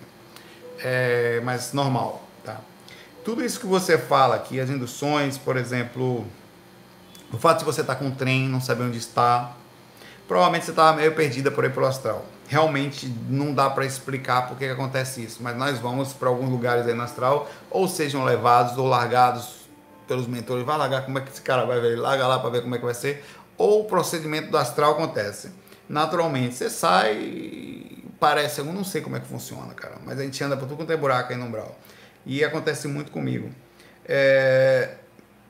É, mas normal? Tudo isso que você fala aqui, as induções, por exemplo, o fato de você estar tá com um trem, não saber onde está, provavelmente você estava meio perdida por aí pelo astral. Realmente não dá para explicar por que, que acontece isso, mas nós vamos para alguns lugares aí no astral, ou sejam levados ou largados pelos mentores, vai largar como é que esse cara vai ver, larga lá para ver como é que vai ser, ou o procedimento do astral acontece. Naturalmente, você sai, parece, eu não sei como é que funciona, cara, mas a gente anda por tudo quanto é buraco aí no umbral. E acontece muito comigo. É,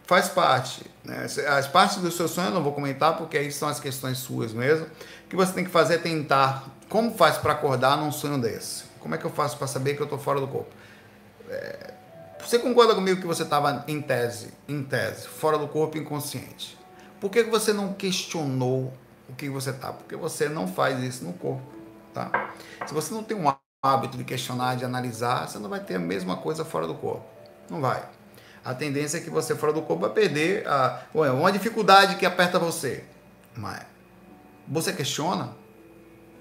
faz parte. Né? As partes do seu sonho eu não vou comentar, porque aí são as questões suas mesmo. O que você tem que fazer é tentar. Como faz para acordar num sonho desse? Como é que eu faço para saber que eu estou fora do corpo? É, você concorda comigo que você estava em tese, em tese, fora do corpo inconsciente? Por que você não questionou o que você está? Porque você não faz isso no corpo, tá? Se você não tem um hábito de questionar, de analisar, você não vai ter a mesma coisa fora do corpo. Não vai a tendência é que você fora do corpo vai perder a, uma dificuldade que aperta você. Mas você questiona?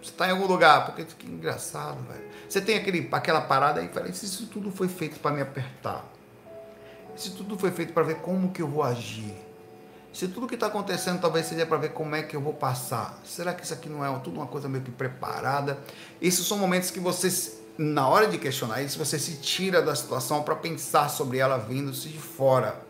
Você está em algum lugar, porque que engraçado, velho. Você tem aquele, aquela parada aí, fala, isso tudo foi feito para me apertar. Isso tudo foi feito para ver como que eu vou agir. Se tudo que está acontecendo talvez seja para ver como é que eu vou passar. Será que isso aqui não é tudo uma coisa meio que preparada? Esses são momentos que você na hora de questionar isso, você se tira da situação para pensar sobre ela vindo-se de fora.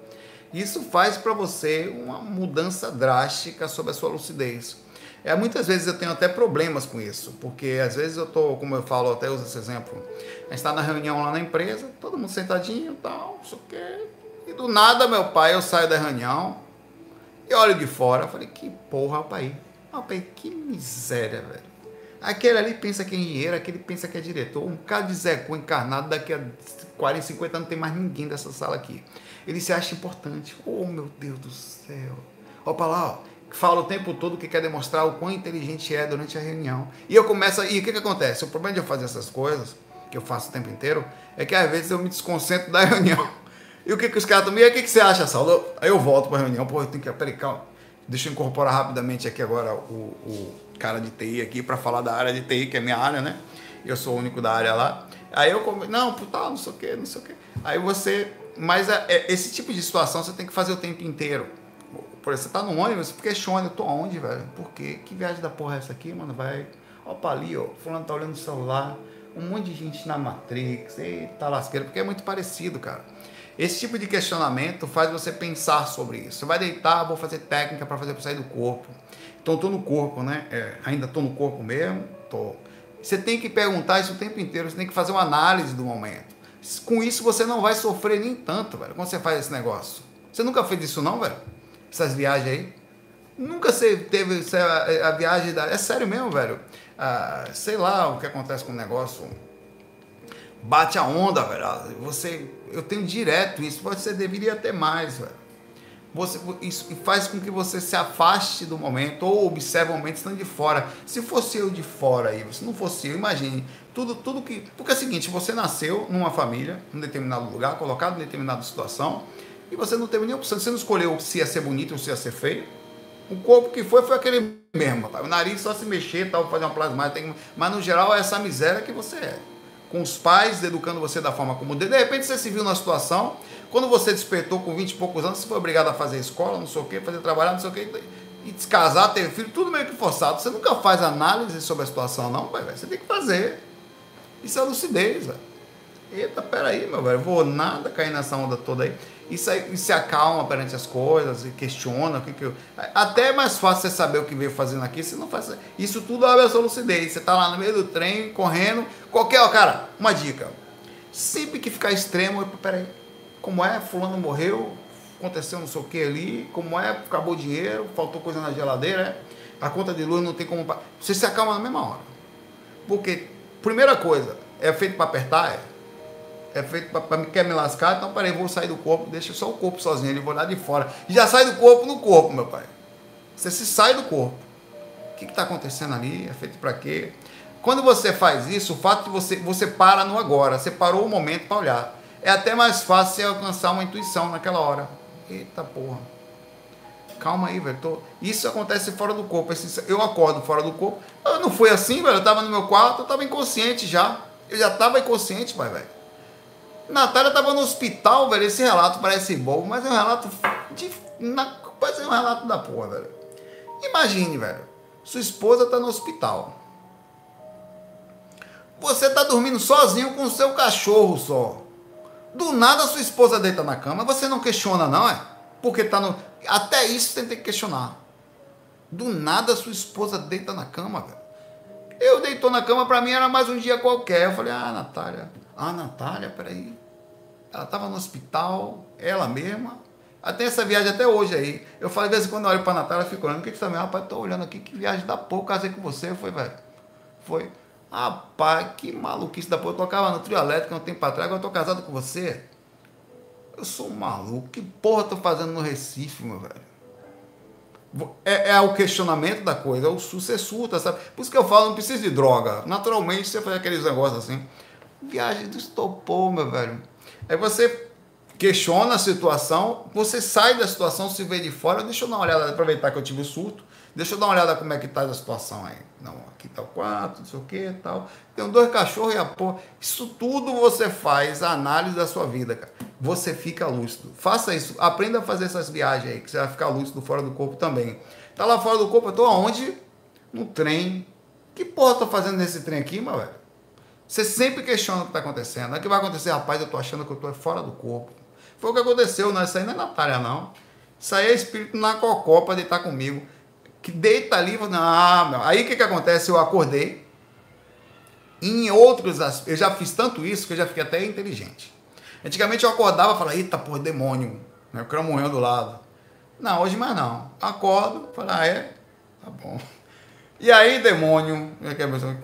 Isso faz para você uma mudança drástica sobre a sua lucidez. É, muitas vezes eu tenho até problemas com isso, porque às vezes eu tô, como eu falo, até uso esse exemplo. A gente está na reunião lá na empresa, todo mundo sentadinho, tal, não sei o quê. E do nada, meu pai, eu saio da reunião e olho de fora, eu falei, que porra. Ah, pai, que miséria, velho. Aquele ali pensa que é engenheiro, aquele pensa que é diretor. Um cara de Zé encarnado, daqui a 40, 50 anos não tem mais ninguém dessa sala aqui. Ele se acha importante. Oh, meu Deus do céu. Ó, para lá, ó. Fala o tempo todo que quer demonstrar o quão inteligente é durante a reunião. E eu começo. E o que, que acontece? O problema de eu fazer essas coisas, que eu faço o tempo inteiro, é que às vezes eu me desconcentro da <laughs> reunião. E o que, que os caras estão. E aí, o que, que você acha, Saulo? Aí eu volto para a reunião. Pô, eu tenho que. Peraí, calma. Deixa eu incorporar rapidamente aqui agora o, o cara de TI aqui para falar da área de TI, que é minha área, né? Eu sou o único da área lá. Aí eu, não, puta, não sei o que, não sei o que. Aí você, mas é, é, esse tipo de situação você tem que fazer o tempo inteiro. Por exemplo, você tá no ônibus, você questiona, eu tô onde, velho? Por quê? Que viagem da porra é essa aqui, mano? Vai, opa ali, ó, fulano tá olhando o celular, um monte de gente na Matrix, eita lasqueira, porque é muito parecido, cara. Esse tipo de questionamento faz você pensar sobre isso. Você vai deitar, vou fazer técnica para fazer para sair do corpo. Então, estou no corpo, né? É, ainda estou no corpo mesmo? Tô. Você tem que perguntar isso o tempo inteiro, você tem que fazer uma análise do momento. Com isso, você não vai sofrer nem tanto, velho, quando você faz esse negócio. Você nunca fez isso, não, velho? Essas viagens aí? Nunca você teve a, a viagem da. É sério mesmo, velho? Ah, sei lá o que acontece com o negócio. Bate a onda, velho. Você. Eu tenho direto isso. Você deveria ter mais, velho você, isso faz com que você se afaste do momento ou observe o momento estando de fora. Se fosse eu de fora aí, se não fosse eu, imagine tudo, tudo que. Porque é o seguinte: você nasceu numa família, num determinado lugar, colocado em determinada situação, e você não teve nenhuma opção. Você não escolheu se ia ser bonito ou se ia ser feio. O corpo que foi foi aquele mesmo. Tá? O nariz só se mexer, tal, fazer uma plasmática. Mas no geral é essa miséria que você é. Com os pais educando você da forma como. De repente você se viu numa situação quando você despertou com 20 e poucos anos, você foi obrigado a fazer escola, não sei o quê, fazer trabalhar, não sei o quê, e descasar, ter filho, tudo meio que forçado. Você nunca faz análise sobre a situação, não, velho. Você tem que fazer. Isso é lucidez, velho. Eita, peraí, meu velho, vou nada cair nessa onda toda aí. Isso aí se acalma perante as coisas e questiona o que, que eu. Até é mais fácil você saber o que veio fazendo aqui, você não faz. Isso tudo abre a sua lucidez. Você tá lá no meio do trem, correndo, qualquer. Cara, uma dica. Sempre que ficar extremo, peraí, como é, fulano morreu, aconteceu não sei o que ali, como é, acabou o dinheiro, faltou coisa na geladeira, é, a conta de luz não tem como. Você se acalma na mesma hora. Porque, primeira coisa, é feito para apertar? É. É feito para quer me lascar? Então, peraí, vou sair do corpo, deixa só o corpo sozinho, ele vou lá de fora. Já sai do corpo no corpo, meu pai. Você se sai do corpo. O que está acontecendo ali? É feito para quê? Quando você faz isso, o fato de você, você para no agora, você parou o momento para olhar. É até mais fácil você alcançar uma intuição naquela hora. Eita porra. Calma aí, velho. Tô... Isso acontece fora do corpo. Eu acordo fora do corpo. Eu não foi assim, velho. Eu tava no meu quarto, eu tava inconsciente já. Eu já tava inconsciente, pai, velho. Natália tava no hospital, velho. Esse relato parece bobo, mas é um relato de. Na... Parece um relato da porra, velho. Imagine, velho. Sua esposa tá no hospital. Você tá dormindo sozinho com o seu cachorro só. Do nada sua esposa deita na cama, você não questiona, não é? Porque tá no. Até isso tem que questionar. Do nada sua esposa deita na cama, velho. Eu deitou na cama, pra mim era mais um dia qualquer. Eu falei, ah, Natália. Ah, Natália, peraí. Ela tava no hospital, ela mesma. Até essa viagem até hoje aí. Eu falei, de vez em quando eu olho pra Natália, eu fico olhando, o que que você tá vendo? Rapaz, tô olhando aqui, que viagem da pouco, casei com você. Foi, velho. Foi. Rapaz, que maluquice da porra. Eu tocava no trio elétrico um tempo atrás, agora eu tô casado com você. Eu sou maluco. Que porra tô fazendo no Recife, meu velho? É, é o questionamento da coisa, é o sucessuta, sabe? Por isso que eu falo, não precisa de droga. Naturalmente você faz aqueles negócios assim. Viagem do estopor, meu velho. Aí você questiona a situação, você sai da situação, se vê de fora. Deixa eu dar uma olhada, aproveitar que eu tive o surto. Deixa eu dar uma olhada como é que tá a situação aí. Não, aqui tá o quarto, não sei o que tal. Tem dois cachorros e a porra. Isso tudo você faz a análise da sua vida, cara. Você fica lúcido. Faça isso. Aprenda a fazer essas viagens aí, que você vai ficar lúcido fora do corpo também. Tá lá fora do corpo, eu tô aonde? No trem. Que porra eu tô fazendo nesse trem aqui, meu velho? Você sempre questiona o que tá acontecendo. O que vai acontecer, rapaz? Eu tô achando que eu tô fora do corpo. Foi o que aconteceu, não. Isso aí não é Natália, não. Isso aí é espírito na cocó pra deitar comigo que deita ali, ah, meu. aí o que, que acontece? Eu acordei. Em outros eu já fiz tanto isso que eu já fiquei até inteligente. Antigamente eu acordava e falava, eita, porra, demônio, né? o morrendo do lado. Não, hoje mais não. Acordo, falo, ah, é? Tá bom. E aí, demônio,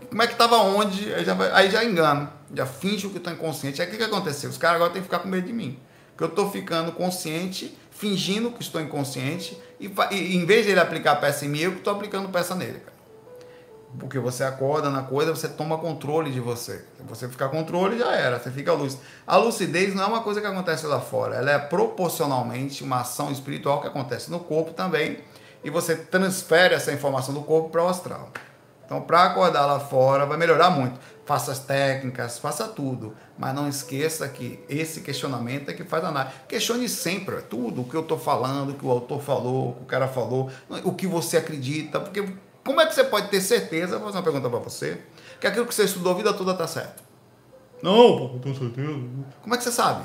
como é que tava onde? Aí já, aí já engano, já finjo que tô inconsciente. Aí o que, que aconteceu? Os caras agora têm que ficar com medo de mim. Porque eu tô ficando consciente, fingindo que estou inconsciente, e, e em vez de ele aplicar peça em mim, eu estou aplicando peça nele, cara. Porque você acorda na coisa, você toma controle de você. Se você ficar controle, já era, você fica lúcido. A lucidez não é uma coisa que acontece lá fora, ela é proporcionalmente uma ação espiritual que acontece no corpo também, e você transfere essa informação do corpo para o astral. Então, para acordar lá fora, vai melhorar muito. Faça as técnicas, faça tudo. Mas não esqueça que esse questionamento é que faz a análise. Questione sempre tudo o que eu estou falando, o que o autor falou, o que o cara falou, o que você acredita. Porque como é que você pode ter certeza, vou fazer uma pergunta para você, que aquilo que você estudou a vida toda está certo? Não, pô, não tenho certeza. Como é que você sabe?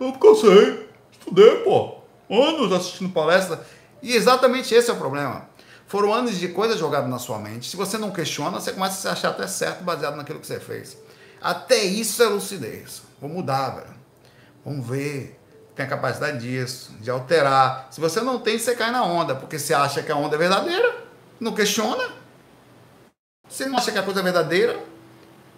Eu porque eu sei. Estudei, pô. Anos assistindo palestra. E exatamente esse é o problema. Foram anos de coisas jogadas na sua mente. Se você não questiona, você começa a se achar até certo baseado naquilo que você fez. Até isso é lucidez. Vou mudar, velho. Vamos ver. Tem a capacidade disso, de alterar. Se você não tem, você cai na onda, porque você acha que a onda é verdadeira, não questiona. Você não acha que a coisa é verdadeira,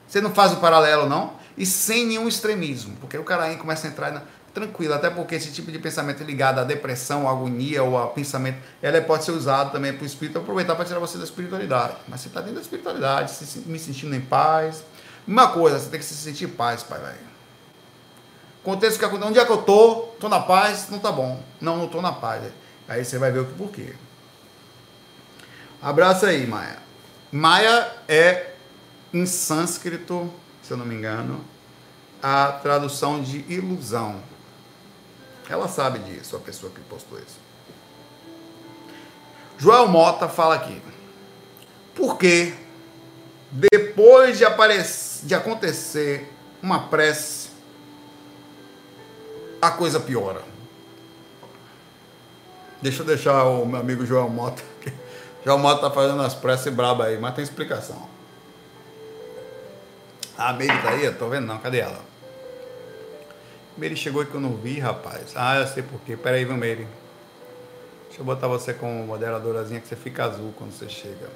você não faz o paralelo, não. E sem nenhum extremismo, porque o cara aí começa a entrar na tranquilo, até porque esse tipo de pensamento ligado à depressão, à agonia ou a pensamento, ela pode ser usado também para o espírito aproveitar para tirar você da espiritualidade. Mas você está dentro da espiritualidade, se, me sentindo em paz. Uma coisa, você tem que se sentir em paz, pai, velho. Contexto que acontece, onde é que eu tô? Tô na paz, não tá bom. Não, não tô na paz. Aí você vai ver o que porquê. Abraço aí, Maia. Maia é em sânscrito, se eu não me engano, a tradução de ilusão. Ela sabe disso, a pessoa que postou isso. Joel Mota fala aqui. Porque depois de, aparecer, de acontecer uma prece, a coisa piora. Deixa eu deixar o meu amigo Joel Mota. Joel Mota tá fazendo as preces braba aí, mas tem explicação. A amiga tá aí? Eu tô vendo não, cadê ela? Meire chegou que eu não vi, rapaz. Ah, eu sei por quê. Pera aí, viu, Meire? Deixa eu botar você como moderadorazinha que você fica azul quando você chega.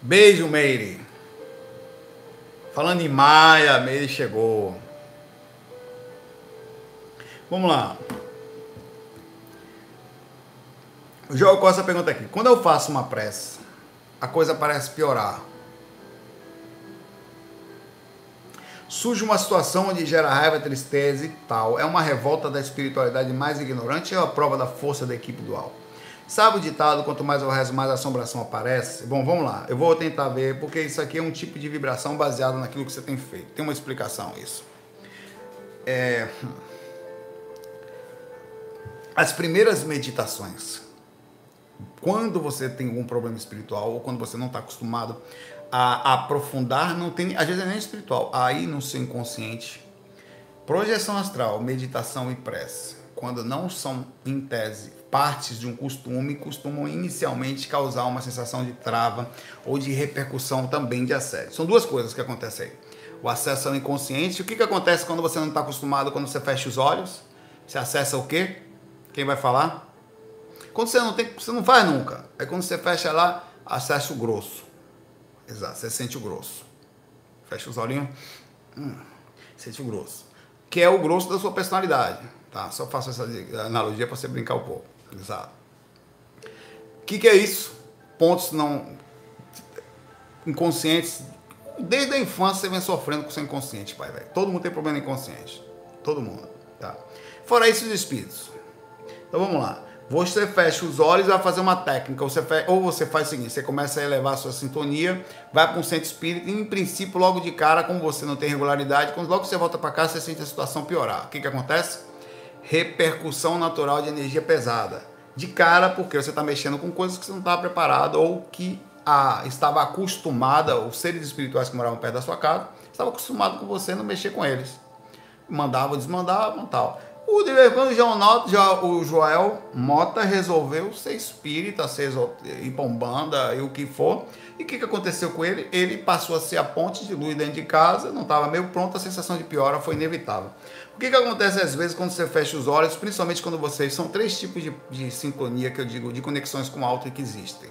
Beijo, Meire. Falando em Maia, Meire chegou. Vamos lá. O João Costa pergunta aqui: quando eu faço uma prece, a coisa parece piorar. Surge uma situação onde gera raiva, tristeza e tal. É uma revolta da espiritualidade mais ignorante ou a prova da força da equipe dual? Sabe o ditado, quanto mais eu rezo, mais assombração aparece? Bom, vamos lá. Eu vou tentar ver, porque isso aqui é um tipo de vibração baseado naquilo que você tem feito. Tem uma explicação isso. É... As primeiras meditações, quando você tem algum problema espiritual ou quando você não está acostumado a, aprofundar, não tem, às vezes é nem espiritual, aí no seu inconsciente, projeção astral, meditação e prece, quando não são em tese partes de um costume, costumam inicialmente causar uma sensação de trava ou de repercussão também de assédio. São duas coisas que acontecem aí. O acesso ao inconsciente, o que, que acontece quando você não está acostumado, quando você fecha os olhos? Você acessa o quê? Quem vai falar? Quando você não tem, você não faz nunca. Aí quando você fecha lá, acessa o grosso. Exato, você sente o grosso. Fecha os olhinhos. Hum, sente o grosso. Que é o grosso da sua personalidade. Tá? Só faço essa analogia para você brincar um pouco. Exato. O que, que é isso? Pontos não inconscientes. Desde a infância você vem sofrendo com o seu inconsciente, pai, velho. Todo mundo tem problema inconsciente. Todo mundo. Tá? Fora isso, os espíritos. Então vamos lá. Você fecha os olhos e vai fazer uma técnica. Você fe... Ou você faz o seguinte: você começa a elevar a sua sintonia, vai para um centro espírita e, em princípio, logo de cara, como você não tem regularidade, quando logo você volta para casa, você sente a situação piorar. O que, que acontece? Repercussão natural de energia pesada. De cara, porque você está mexendo com coisas que você não estava preparado ou que a, estava acostumada, os seres espirituais que moravam perto da sua casa, estavam acostumados com você não mexer com eles. Mandavam, desmandavam tal. O de vez quando o, já, o Joel Mota resolveu ser espírita, ser Pombanda e o que for. E o que, que aconteceu com ele? Ele passou a ser a ponte de luz dentro de casa, não estava meio pronto, a sensação de piora foi inevitável. O que, que acontece às vezes quando você fecha os olhos, principalmente quando vocês. São três tipos de, de sintonia que eu digo, de conexões com o alto que existem.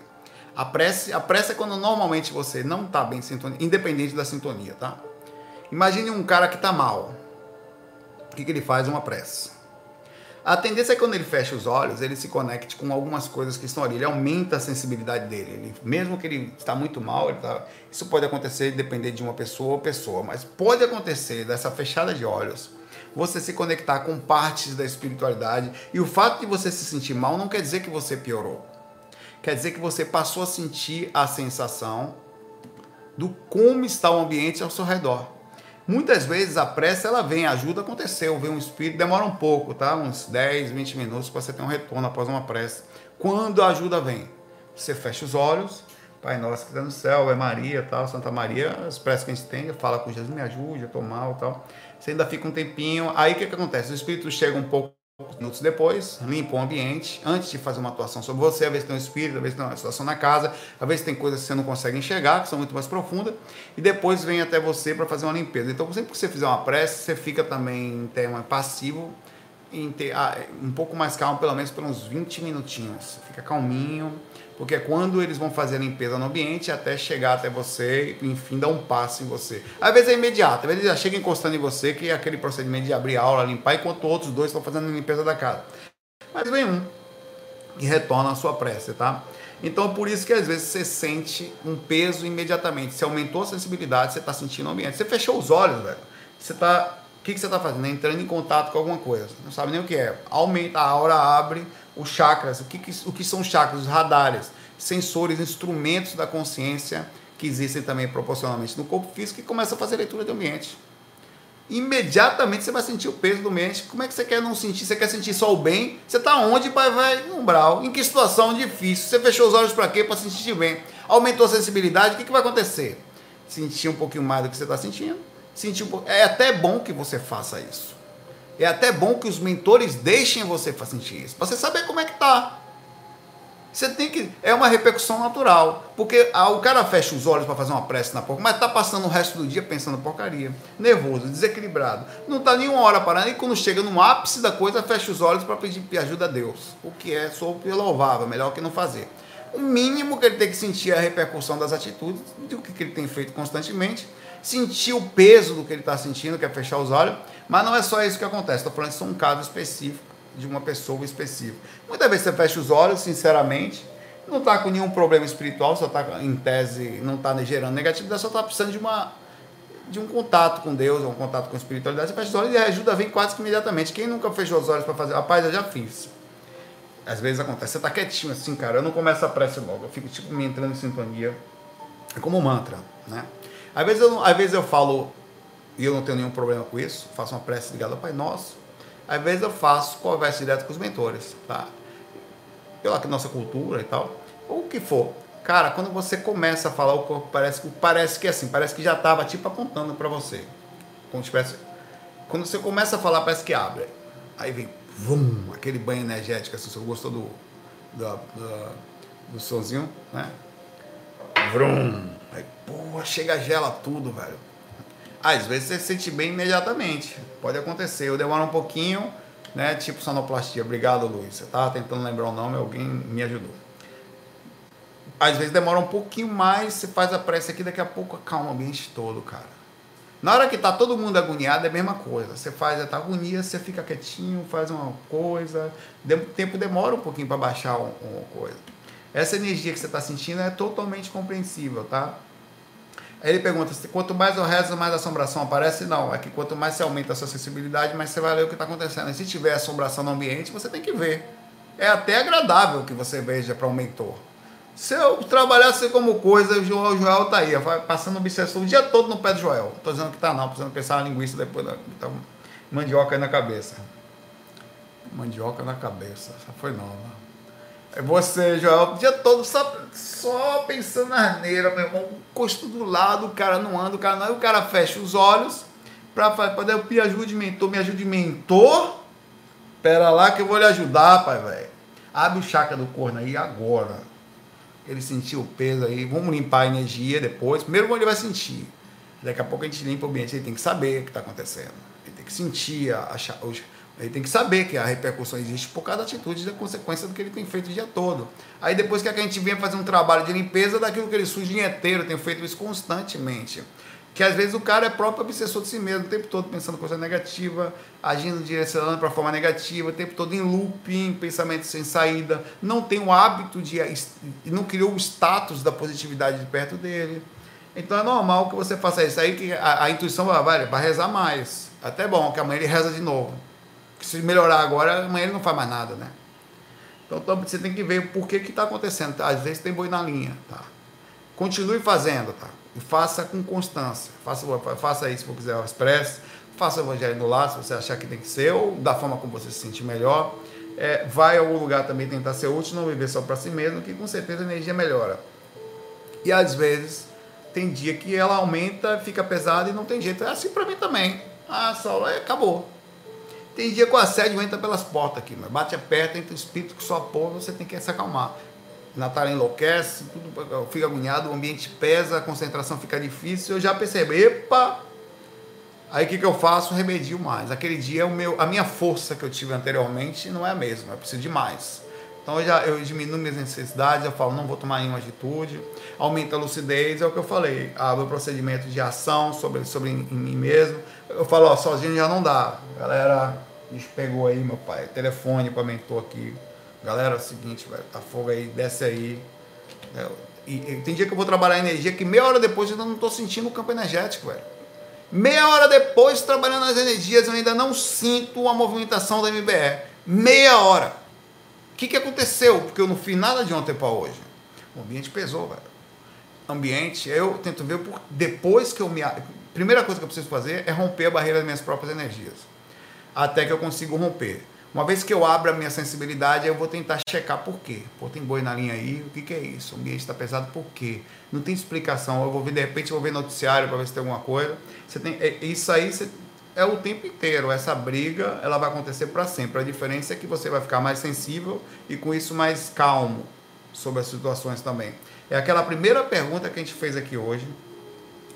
A prece, a prece é quando normalmente você não está bem sintonia, independente da sintonia, tá? Imagine um cara que está mal o que, que ele faz? Uma prece. A tendência é que quando ele fecha os olhos, ele se conecte com algumas coisas que estão ali. Ele aumenta a sensibilidade dele. Ele, mesmo que ele está muito mal, tá, isso pode acontecer depender de uma pessoa ou pessoa, mas pode acontecer dessa fechada de olhos você se conectar com partes da espiritualidade. E o fato de você se sentir mal não quer dizer que você piorou. Quer dizer que você passou a sentir a sensação do como está o ambiente ao seu redor. Muitas vezes a pressa ela vem, ajuda aconteceu, vem um espírito, demora um pouco, tá? Uns 10, 20 minutos para você ter um retorno após uma prece. Quando a ajuda vem, você fecha os olhos, Pai nosso que está no céu, é Maria, tal, Santa Maria, as preces que a gente tem, fala com Jesus, me ajude, eu estou mal, tal. Você ainda fica um tempinho, aí o que, que acontece? O espírito chega um pouco minutos depois, limpa o ambiente, antes de fazer uma atuação sobre você, às vezes tem um espírito, às vezes tem uma situação na casa, às vezes tem coisas que você não consegue enxergar, que são muito mais profundas, e depois vem até você para fazer uma limpeza. Então, sempre que você fizer uma prece, você fica também em tema passivo, em ter, ah, um pouco mais calmo, pelo menos por uns 20 minutinhos. Fica calminho, porque é quando eles vão fazer a limpeza no ambiente até chegar até você e, enfim, dar um passo em você. Às vezes é imediato, às vezes já chega encostando em você, que é aquele procedimento de abrir aula, limpar, enquanto outros dois estão fazendo a limpeza da casa. Mas vem um e retorna a sua prece, tá? Então, por isso que às vezes você sente um peso imediatamente. Você aumentou a sensibilidade, você está sentindo o ambiente. Você fechou os olhos, velho. Você está. O que, que você está fazendo? Entrando em contato com alguma coisa. Não sabe nem o que é. Aumenta, a aura abre os chakras. O que, que, o que são chakras? Os radares, sensores, instrumentos da consciência que existem também proporcionalmente no corpo físico e começa a fazer leitura do ambiente. Imediatamente você vai sentir o peso do ambiente. Como é que você quer não sentir? Você quer sentir só o bem? Você está onde? Vai no umbral. Em que situação difícil? Você fechou os olhos para quê? Para sentir bem. Aumentou a sensibilidade, o que, que vai acontecer? Sentir um pouquinho mais do que você está sentindo. Sentir pouco... É até bom que você faça isso. É até bom que os mentores deixem você sentir isso, para você saber como é que tá. Você tem que. É uma repercussão natural. Porque ah, o cara fecha os olhos para fazer uma prece na porca, mas tá passando o resto do dia pensando porcaria. Nervoso, desequilibrado. Não tá nenhuma hora parando. E quando chega no ápice da coisa, fecha os olhos para pedir ajuda a Deus. O que é super louvável, melhor que não fazer. O mínimo que ele tem que sentir é a repercussão das atitudes, do que ele tem feito constantemente. Sentir o peso do que ele está sentindo, que é fechar os olhos. Mas não é só isso que acontece. Estou falando de um caso específico de uma pessoa específica. Muitas vezes você fecha os olhos, sinceramente, não está com nenhum problema espiritual, só está em tese, não está gerando negatividade, só está precisando de uma de um contato com Deus, um contato com a espiritualidade, você fecha os olhos e a ajuda vem quase que imediatamente. Quem nunca fechou os olhos para fazer? Rapaz, eu já fiz. Às vezes acontece, você está quietinho assim, cara, eu não começo a prece logo, eu fico tipo me entrando em sintonia. É como um mantra, né? Às vezes eu, às vezes eu falo, e eu não tenho nenhum problema com isso, faço uma prece ligada ao Pai Nosso, às vezes eu faço conversa direto com os mentores, tá? Pela nossa cultura e tal, ou o que for. Cara, quando você começa a falar, o corpo parece, parece que é assim, parece que já estava tipo apontando para você. Como tivesse, quando você começa a falar, parece que abre. Aí vem, vum, aquele banho energético, assim, você gostou do, do, do, do sonzinho, né? Vrum. Chega, gela tudo, velho. Às vezes você se sente bem imediatamente. Pode acontecer. Eu demoro um pouquinho, né? Tipo sonoplastia. Obrigado, Luiz. Você estava tentando lembrar o nome, alguém me ajudou. Às vezes demora um pouquinho mais, você faz a prece aqui, daqui a pouco acalma o ambiente todo, cara. Na hora que tá todo mundo agoniado, é a mesma coisa. Você faz a agonia, você fica quietinho, faz uma coisa. O tempo demora um pouquinho para baixar uma coisa. Essa energia que você está sentindo é totalmente compreensível, tá? Aí ele pergunta quanto mais eu rezo, mais assombração aparece. Não, é que quanto mais você aumenta a sua sensibilidade, mais você vai ler o que está acontecendo. E se tiver assombração no ambiente, você tem que ver. É até agradável que você veja para um mentor. Se eu trabalhasse como coisa, o Joel, Joel tá aí, passando obsessão o dia todo no pé do Joel. Estou dizendo que tá não, precisando pensar na linguiça depois da tá, mandioca aí na cabeça. Mandioca na cabeça, essa foi nova. É você, Joel, o dia todo só, só pensando na asneira, meu irmão. Custo do lado, o cara não anda, o cara não. Aí o cara fecha os olhos para poder me ajude mentor, me ajude mentor. Pera lá que eu vou lhe ajudar, pai, velho. Abre o chakra do corno aí agora. Ele sentiu o peso aí. Vamos limpar a energia depois. Primeiro ele vai sentir. Daqui a pouco a gente limpa o ambiente. Ele tem que saber o que está acontecendo. Ele tem que sentir a, a, os, ele tem que saber que a repercussão existe por causa da atitude da consequência do que ele tem feito o dia todo. Aí depois que a gente vem fazer um trabalho de limpeza daquilo que ele suja inteiro, tem feito isso constantemente. Que às vezes o cara é próprio obsessor de si mesmo, o tempo todo pensando coisa negativa, agindo, direcionando para forma negativa, o tempo todo em looping, pensamento sem saída, não tem o hábito de. não criou o status da positividade de perto dele. Então é normal que você faça isso. Aí que a, a intuição vai, vai, vai rezar mais. Até bom, que amanhã ele reza de novo se melhorar agora, amanhã ele não faz mais nada, né? Então você tem que ver por que está acontecendo. Às vezes tem boi na linha, tá? Continue fazendo, tá? E faça com constância. Faça, faça isso se você quiser as preces. Faça o evangelho no lar, se você achar que tem que ser, ou da forma como você se sentir melhor. É, vai a algum lugar também tentar ser útil, não viver só para si mesmo, que com certeza a energia melhora. E às vezes tem dia que ela aumenta, fica pesada e não tem jeito. É assim para mim também. Ah, só é, acabou. Tem dia que o assédio entra pelas portas aqui, mas bate aperta, entra o espírito que só porra, você tem que se acalmar. Natália enlouquece, tudo fica agoniado, o ambiente pesa, a concentração fica difícil. Eu já percebi, epa! Aí o que, que eu faço? Remedio mais. Aquele dia, o meu, a minha força que eu tive anteriormente não é a mesma, eu preciso de mais. Então eu, já, eu diminuo minhas necessidades, eu falo, não vou tomar nenhuma atitude, aumenta a lucidez, é o que eu falei, abro o procedimento de ação sobre, sobre em mim mesmo. Eu falo, ó, sozinho já não dá. Galera, gente pegou aí, meu pai, telefone para mentor aqui. Galera, é o seguinte, velho, tá fogo aí, desce aí. É, e, e, tem dia que eu vou trabalhar energia que meia hora depois eu ainda não tô sentindo o campo energético, velho. Meia hora depois, trabalhando nas energias, eu ainda não sinto a movimentação da MBR. Meia hora que, que aconteceu? Porque eu não fiz nada de ontem para hoje. O ambiente pesou, velho. Ambiente, eu tento ver por, depois que eu me. Primeira coisa que eu preciso fazer é romper a barreira das minhas próprias energias. Até que eu consigo romper. Uma vez que eu abro a minha sensibilidade, eu vou tentar checar por quê. Pô, tem boi na linha aí, o que, que é isso? O ambiente está pesado por quê? Não tem explicação. Eu vou ver, de repente, eu vou ver noticiário para ver se tem alguma coisa. Você tem, é, isso aí você é o tempo inteiro. Essa briga ela vai acontecer para sempre. A diferença é que você vai ficar mais sensível e com isso mais calmo. sobre as situações também. É aquela primeira pergunta que a gente fez aqui hoje,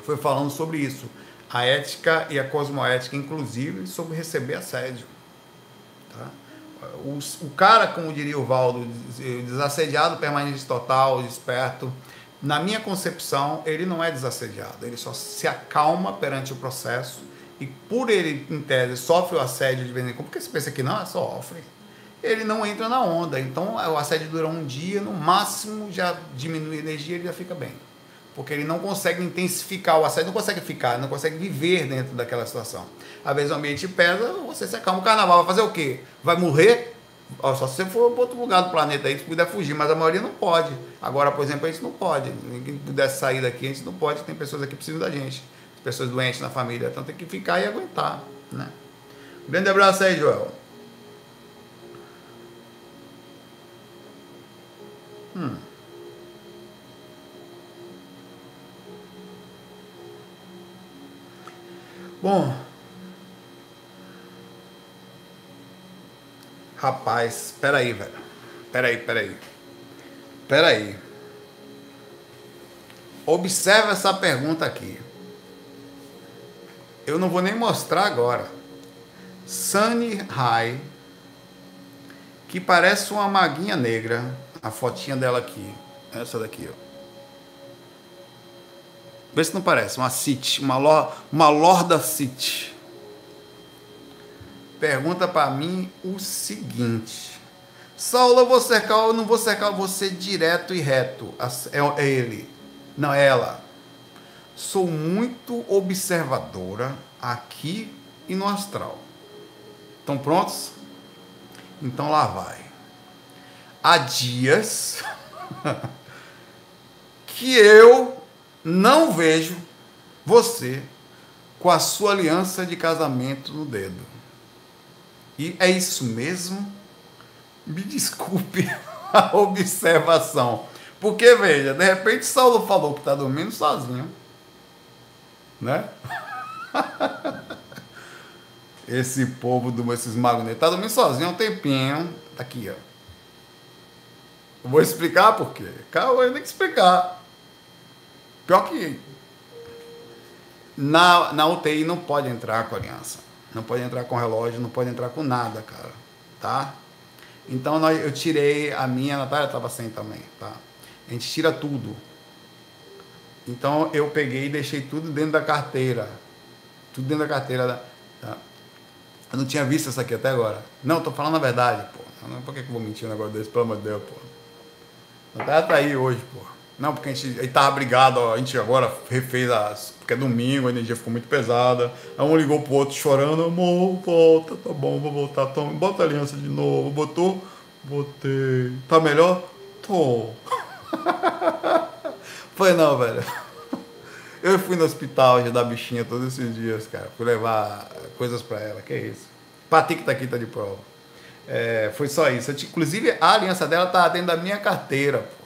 foi falando sobre isso. A ética e a cosmoética, inclusive, sobre receber assédio. Tá? O, o cara, como diria o Valdo, desassediado permanente total, desperto, na minha concepção, ele não é desassediado, ele só se acalma perante o processo e por ele, em tese, sofre o assédio de vez em quando, porque você pensa que não, sofre, ele não entra na onda. Então, o assédio dura um dia, no máximo já diminui a energia e ele já fica bem. Porque ele não consegue intensificar o assédio, não consegue ficar, não consegue viver dentro daquela situação. Às vezes o ambiente pesa, você se acalma. O carnaval vai fazer o quê? Vai morrer? Só se você for para outro lugar do planeta aí, se puder fugir, mas a maioria não pode. Agora, por exemplo, a gente não pode. Ninguém pudesse sair daqui, a gente não pode. Tem pessoas aqui que precisam da gente. Pessoas doentes na família. Então tem que ficar e aguentar. Né? grande abraço aí, Joel. Hum. Bom, rapaz, peraí, velho. Peraí, peraí. Peraí. Observe essa pergunta aqui. Eu não vou nem mostrar agora. Sunny High, que parece uma maguinha negra. A fotinha dela aqui. Essa daqui, ó. Vê se não parece. Uma City. Uma, lo, uma Lorda City. Pergunta para mim o seguinte. Saulo, eu vou cercar, eu não vou cercar você direto e reto. É, é ele. Não, é ela. Sou muito observadora aqui e no astral. Estão prontos? Então lá vai. Há dias <laughs> que eu não vejo você com a sua aliança de casamento no dedo. E é isso mesmo? Me desculpe <laughs> a observação. Porque, veja, de repente Saulo falou que está dormindo sozinho. Né? <laughs> Esse povo, do, esses magos, está dormindo sozinho há um tempinho. Tá aqui, ó. Vou explicar por quê. Calma, eu tenho que explicar. Pior que na, na UTI não pode entrar com aliança. Não pode entrar com relógio, não pode entrar com nada, cara. Tá? Então nós, eu tirei a minha, a Natália estava sem também, tá? A gente tira tudo. Então eu peguei e deixei tudo dentro da carteira. Tudo dentro da carteira. Tá? Eu não tinha visto isso aqui até agora. Não, tô falando a verdade, pô. Por que, que eu vou mentir um negócio desse? Pelo amor de Deus, pô. Natália tá aí hoje, pô. Não, porque a gente, a tava brigado, a gente agora refez as. Porque é domingo, a energia ficou muito pesada. Aí um ligou pro outro chorando, amor, volta, tá bom, vou voltar, toma, bota a aliança de novo. Botou? Botei. Tá melhor? Tô. <laughs> Foi não, velho. <laughs> Eu fui no hospital ajudar a bichinha todos esses dias, cara. Fui levar coisas pra ela, que é isso. Que tá aqui tá de prova. É, foi só isso. Inclusive, a aliança dela tá dentro da minha carteira, pô.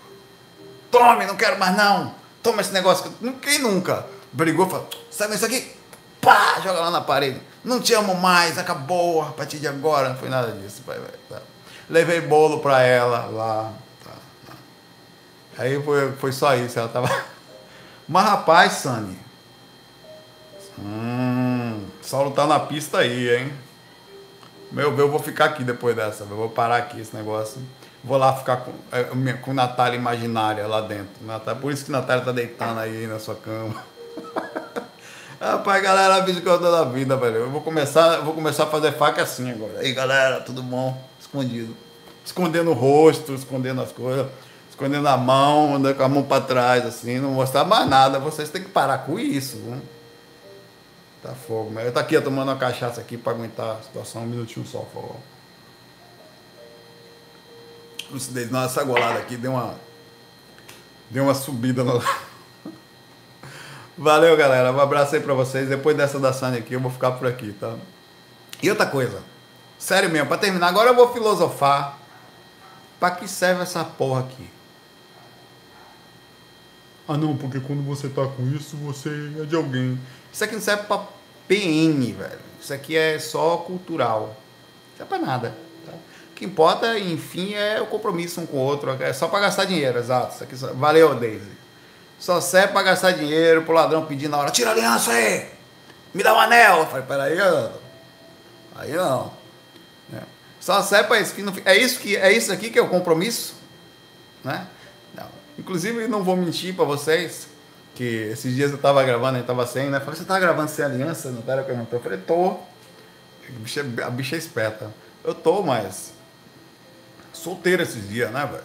Tome, não quero mais não. Toma esse negócio. Quem nunca brigou falou, sabe isso aqui? Pá, joga lá na parede. Não te amo mais, acabou a partir de agora. Não foi nada disso, pai, tá. Levei bolo pra ela lá. Tá, tá. Aí foi, foi só isso, ela tava. <laughs> Mas rapaz, Sani. Hum, Saulo tá na pista aí, hein? Meu, eu vou ficar aqui depois dessa. Eu vou parar aqui esse negócio. Vou lá ficar com, é, com Natália imaginária lá dentro. Natália, por isso que Natália tá deitando aí na sua cama. <laughs> Rapaz, galera, eu tô na vida, velho. Eu vou começar, vou começar a fazer faca assim agora. Aí, galera, tudo bom? Escondido. Escondendo o rosto, escondendo as coisas, escondendo a mão, andando com a mão para trás, assim, não mostrar mais nada. Vocês têm que parar com isso, viu? Tá fogo, mas eu tô aqui tomando uma cachaça aqui para aguentar a situação. Um minutinho só, por favor lucidez, nossa golada aqui, deu uma. Deu uma subida no. <laughs> Valeu, galera. Um abraço aí pra vocês. Depois dessa da Sânia aqui, eu vou ficar por aqui, tá? E outra coisa. Sério mesmo, pra terminar, agora eu vou filosofar. Pra que serve essa porra aqui? Ah não, porque quando você tá com isso, você é de alguém. Isso aqui não serve pra PN, velho. Isso aqui é só cultural. Não serve pra nada. Que importa, enfim, é o compromisso um com o outro. É só para gastar dinheiro, exato. Isso aqui só... Valeu, Daisy. Só serve para gastar dinheiro, pro ladrão pedir na hora, tira a aliança aí, me dá um anel. Eu falei, peraí, aí não. É. Só serve para isso. Que não... é, isso que, é isso aqui que é o compromisso? Né? Não. Inclusive, não vou mentir para vocês, que esses dias eu tava gravando, ele tava sem, né? Falei, você tá gravando sem aliança? Não cara perguntou. Eu falei, tô. A bicha, a bicha é esperta. Eu tô, mas solteira esses dias, né, velho?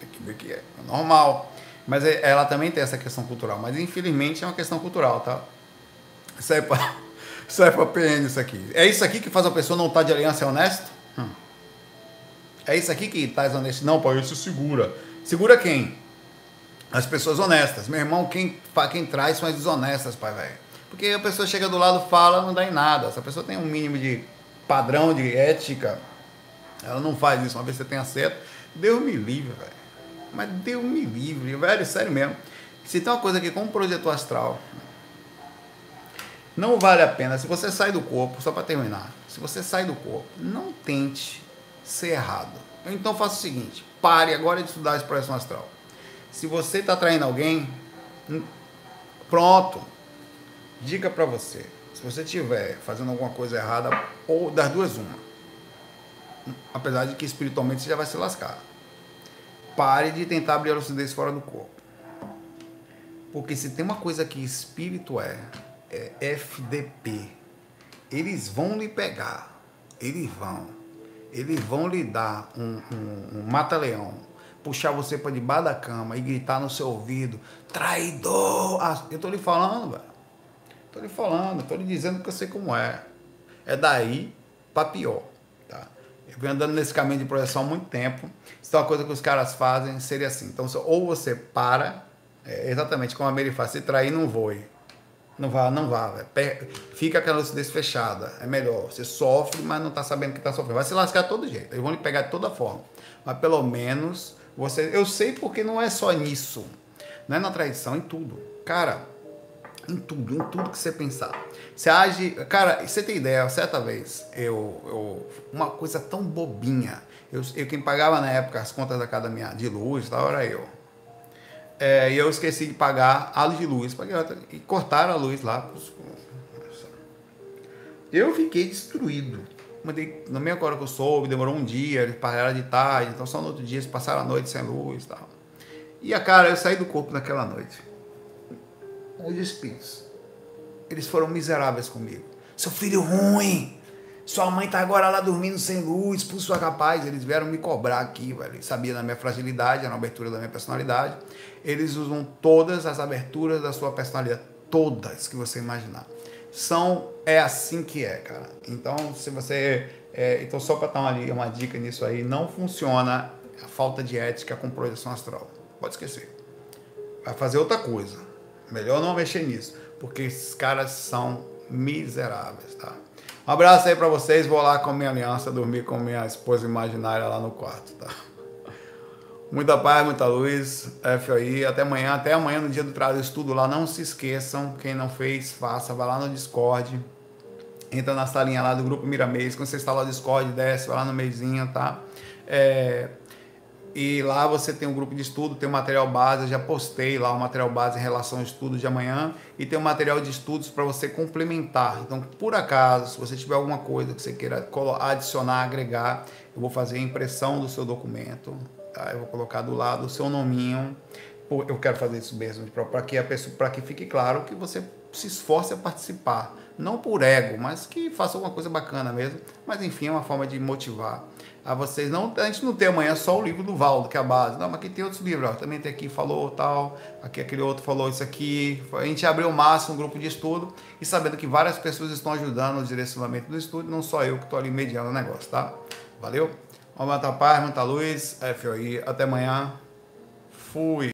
Tem que ver que é normal. Mas é, ela também tem essa questão cultural. Mas infelizmente é uma questão cultural, tá? Isso é pra, <laughs> isso é pra PN isso aqui. É isso aqui que faz a pessoa não estar tá de aliança é honesto? Hum. É isso aqui que tá honesto? Não, pai, isso segura. Segura quem? As pessoas honestas. Meu irmão, quem, quem traz são as desonestas, pai, velho. Porque a pessoa chega do lado, fala, não dá em nada. Se a pessoa tem um mínimo de padrão de ética, ela não faz isso. Uma vez você tem acerto, Deus me livre, velho. Mas Deus me livre, velho, sério mesmo. Se tem uma coisa aqui como projeto astral, não vale a pena. Se você sai do corpo, só para terminar, se você sai do corpo, não tente ser errado. Então faça o seguinte: pare agora de estudar esse projeção astral. Se você está traindo alguém, hum, pronto. Dica para você. Se você estiver fazendo alguma coisa errada, ou das duas, uma. Apesar de que espiritualmente você já vai se lascar. Pare de tentar abrir a lucidez fora do corpo. Porque se tem uma coisa que espírito é, é FDP. Eles vão lhe pegar. Eles vão. Eles vão lhe dar um, um, um mata-leão puxar você para debaixo da cama e gritar no seu ouvido, traidor! Ah, eu tô lhe falando, velho. Tô lhe falando, tô lhe dizendo que eu sei como é. É daí para pior? Venho andando nesse caminho de projeção há muito tempo. Isso é uma coisa que os caras fazem, seria assim. Então, ou você para, é exatamente como a Mary faz, se trair, não voe. Não vá, não vá. Fica aquela lucidez fechada. É melhor. Você sofre, mas não está sabendo que está sofrendo. Vai se lascar de todo jeito. Eles vão lhe pegar de toda forma. Mas pelo menos você, eu sei porque não é só nisso. Não é na traição, em tudo. Cara, em tudo, em tudo que você pensar. Você age. Cara, você tem ideia, certa vez, eu, eu uma coisa tão bobinha. Eu, eu quem pagava na época as contas da academia de luz, da hora eu. É, e eu esqueci de pagar a luz de luz. E cortaram a luz lá. Eu fiquei destruído mandei, na mesma hora que eu soube, demorou um dia, eles pararam de tarde, então só no outro dia eles passaram a noite sem luz e tal. E a cara, eu saí do corpo naquela noite. Os espíritos, eles foram miseráveis comigo. Seu filho ruim, sua mãe tá agora lá dormindo sem luz, por sua capaz. Eles vieram me cobrar aqui, velho. Eles sabiam da minha fragilidade, na abertura da minha personalidade. Eles usam todas as aberturas da sua personalidade, todas que você imaginar são é assim que é, cara. Então, se você é, então só para dar uma, uma dica nisso aí, não funciona a falta de ética com projeção astral. Pode esquecer. Vai fazer outra coisa. Melhor não mexer nisso, porque esses caras são miseráveis, tá? Um abraço aí para vocês. Vou lá com minha aliança dormir com minha esposa imaginária lá no quarto, tá? Muita paz, muita luz. FOI. Até amanhã. Até amanhã no dia do trabalho estudo lá. Não se esqueçam. Quem não fez, faça. Vai lá no Discord. Entra na salinha lá do grupo Miramês. Quando você instalar o Discord, desce, vai lá no meizinho, tá? É, e lá você tem um grupo de estudo, tem um material base, eu já postei lá o um material base em relação ao estudo de amanhã e tem um material de estudos para você complementar. Então, por acaso, se você tiver alguma coisa que você queira adicionar, agregar, eu vou fazer a impressão do seu documento, Tá? Eu vou colocar do lado o seu nominho. Eu quero fazer isso mesmo, para que a pessoa, para que fique claro que você se esforce a participar, não por ego, mas que faça alguma coisa bacana mesmo. Mas enfim, é uma forma de motivar a vocês. Não, a gente não tem amanhã só o livro do Valdo, que é a base. Não, mas aqui tem outros livros. Ó. Também tem aqui falou tal, aqui aquele outro falou isso aqui. A gente abriu o máximo um grupo de estudo e sabendo que várias pessoas estão ajudando no direcionamento do estudo, não só eu que estou ali mediando o negócio, tá? Valeu? Muita paz, muita luz. FOI. Até amanhã. Fui.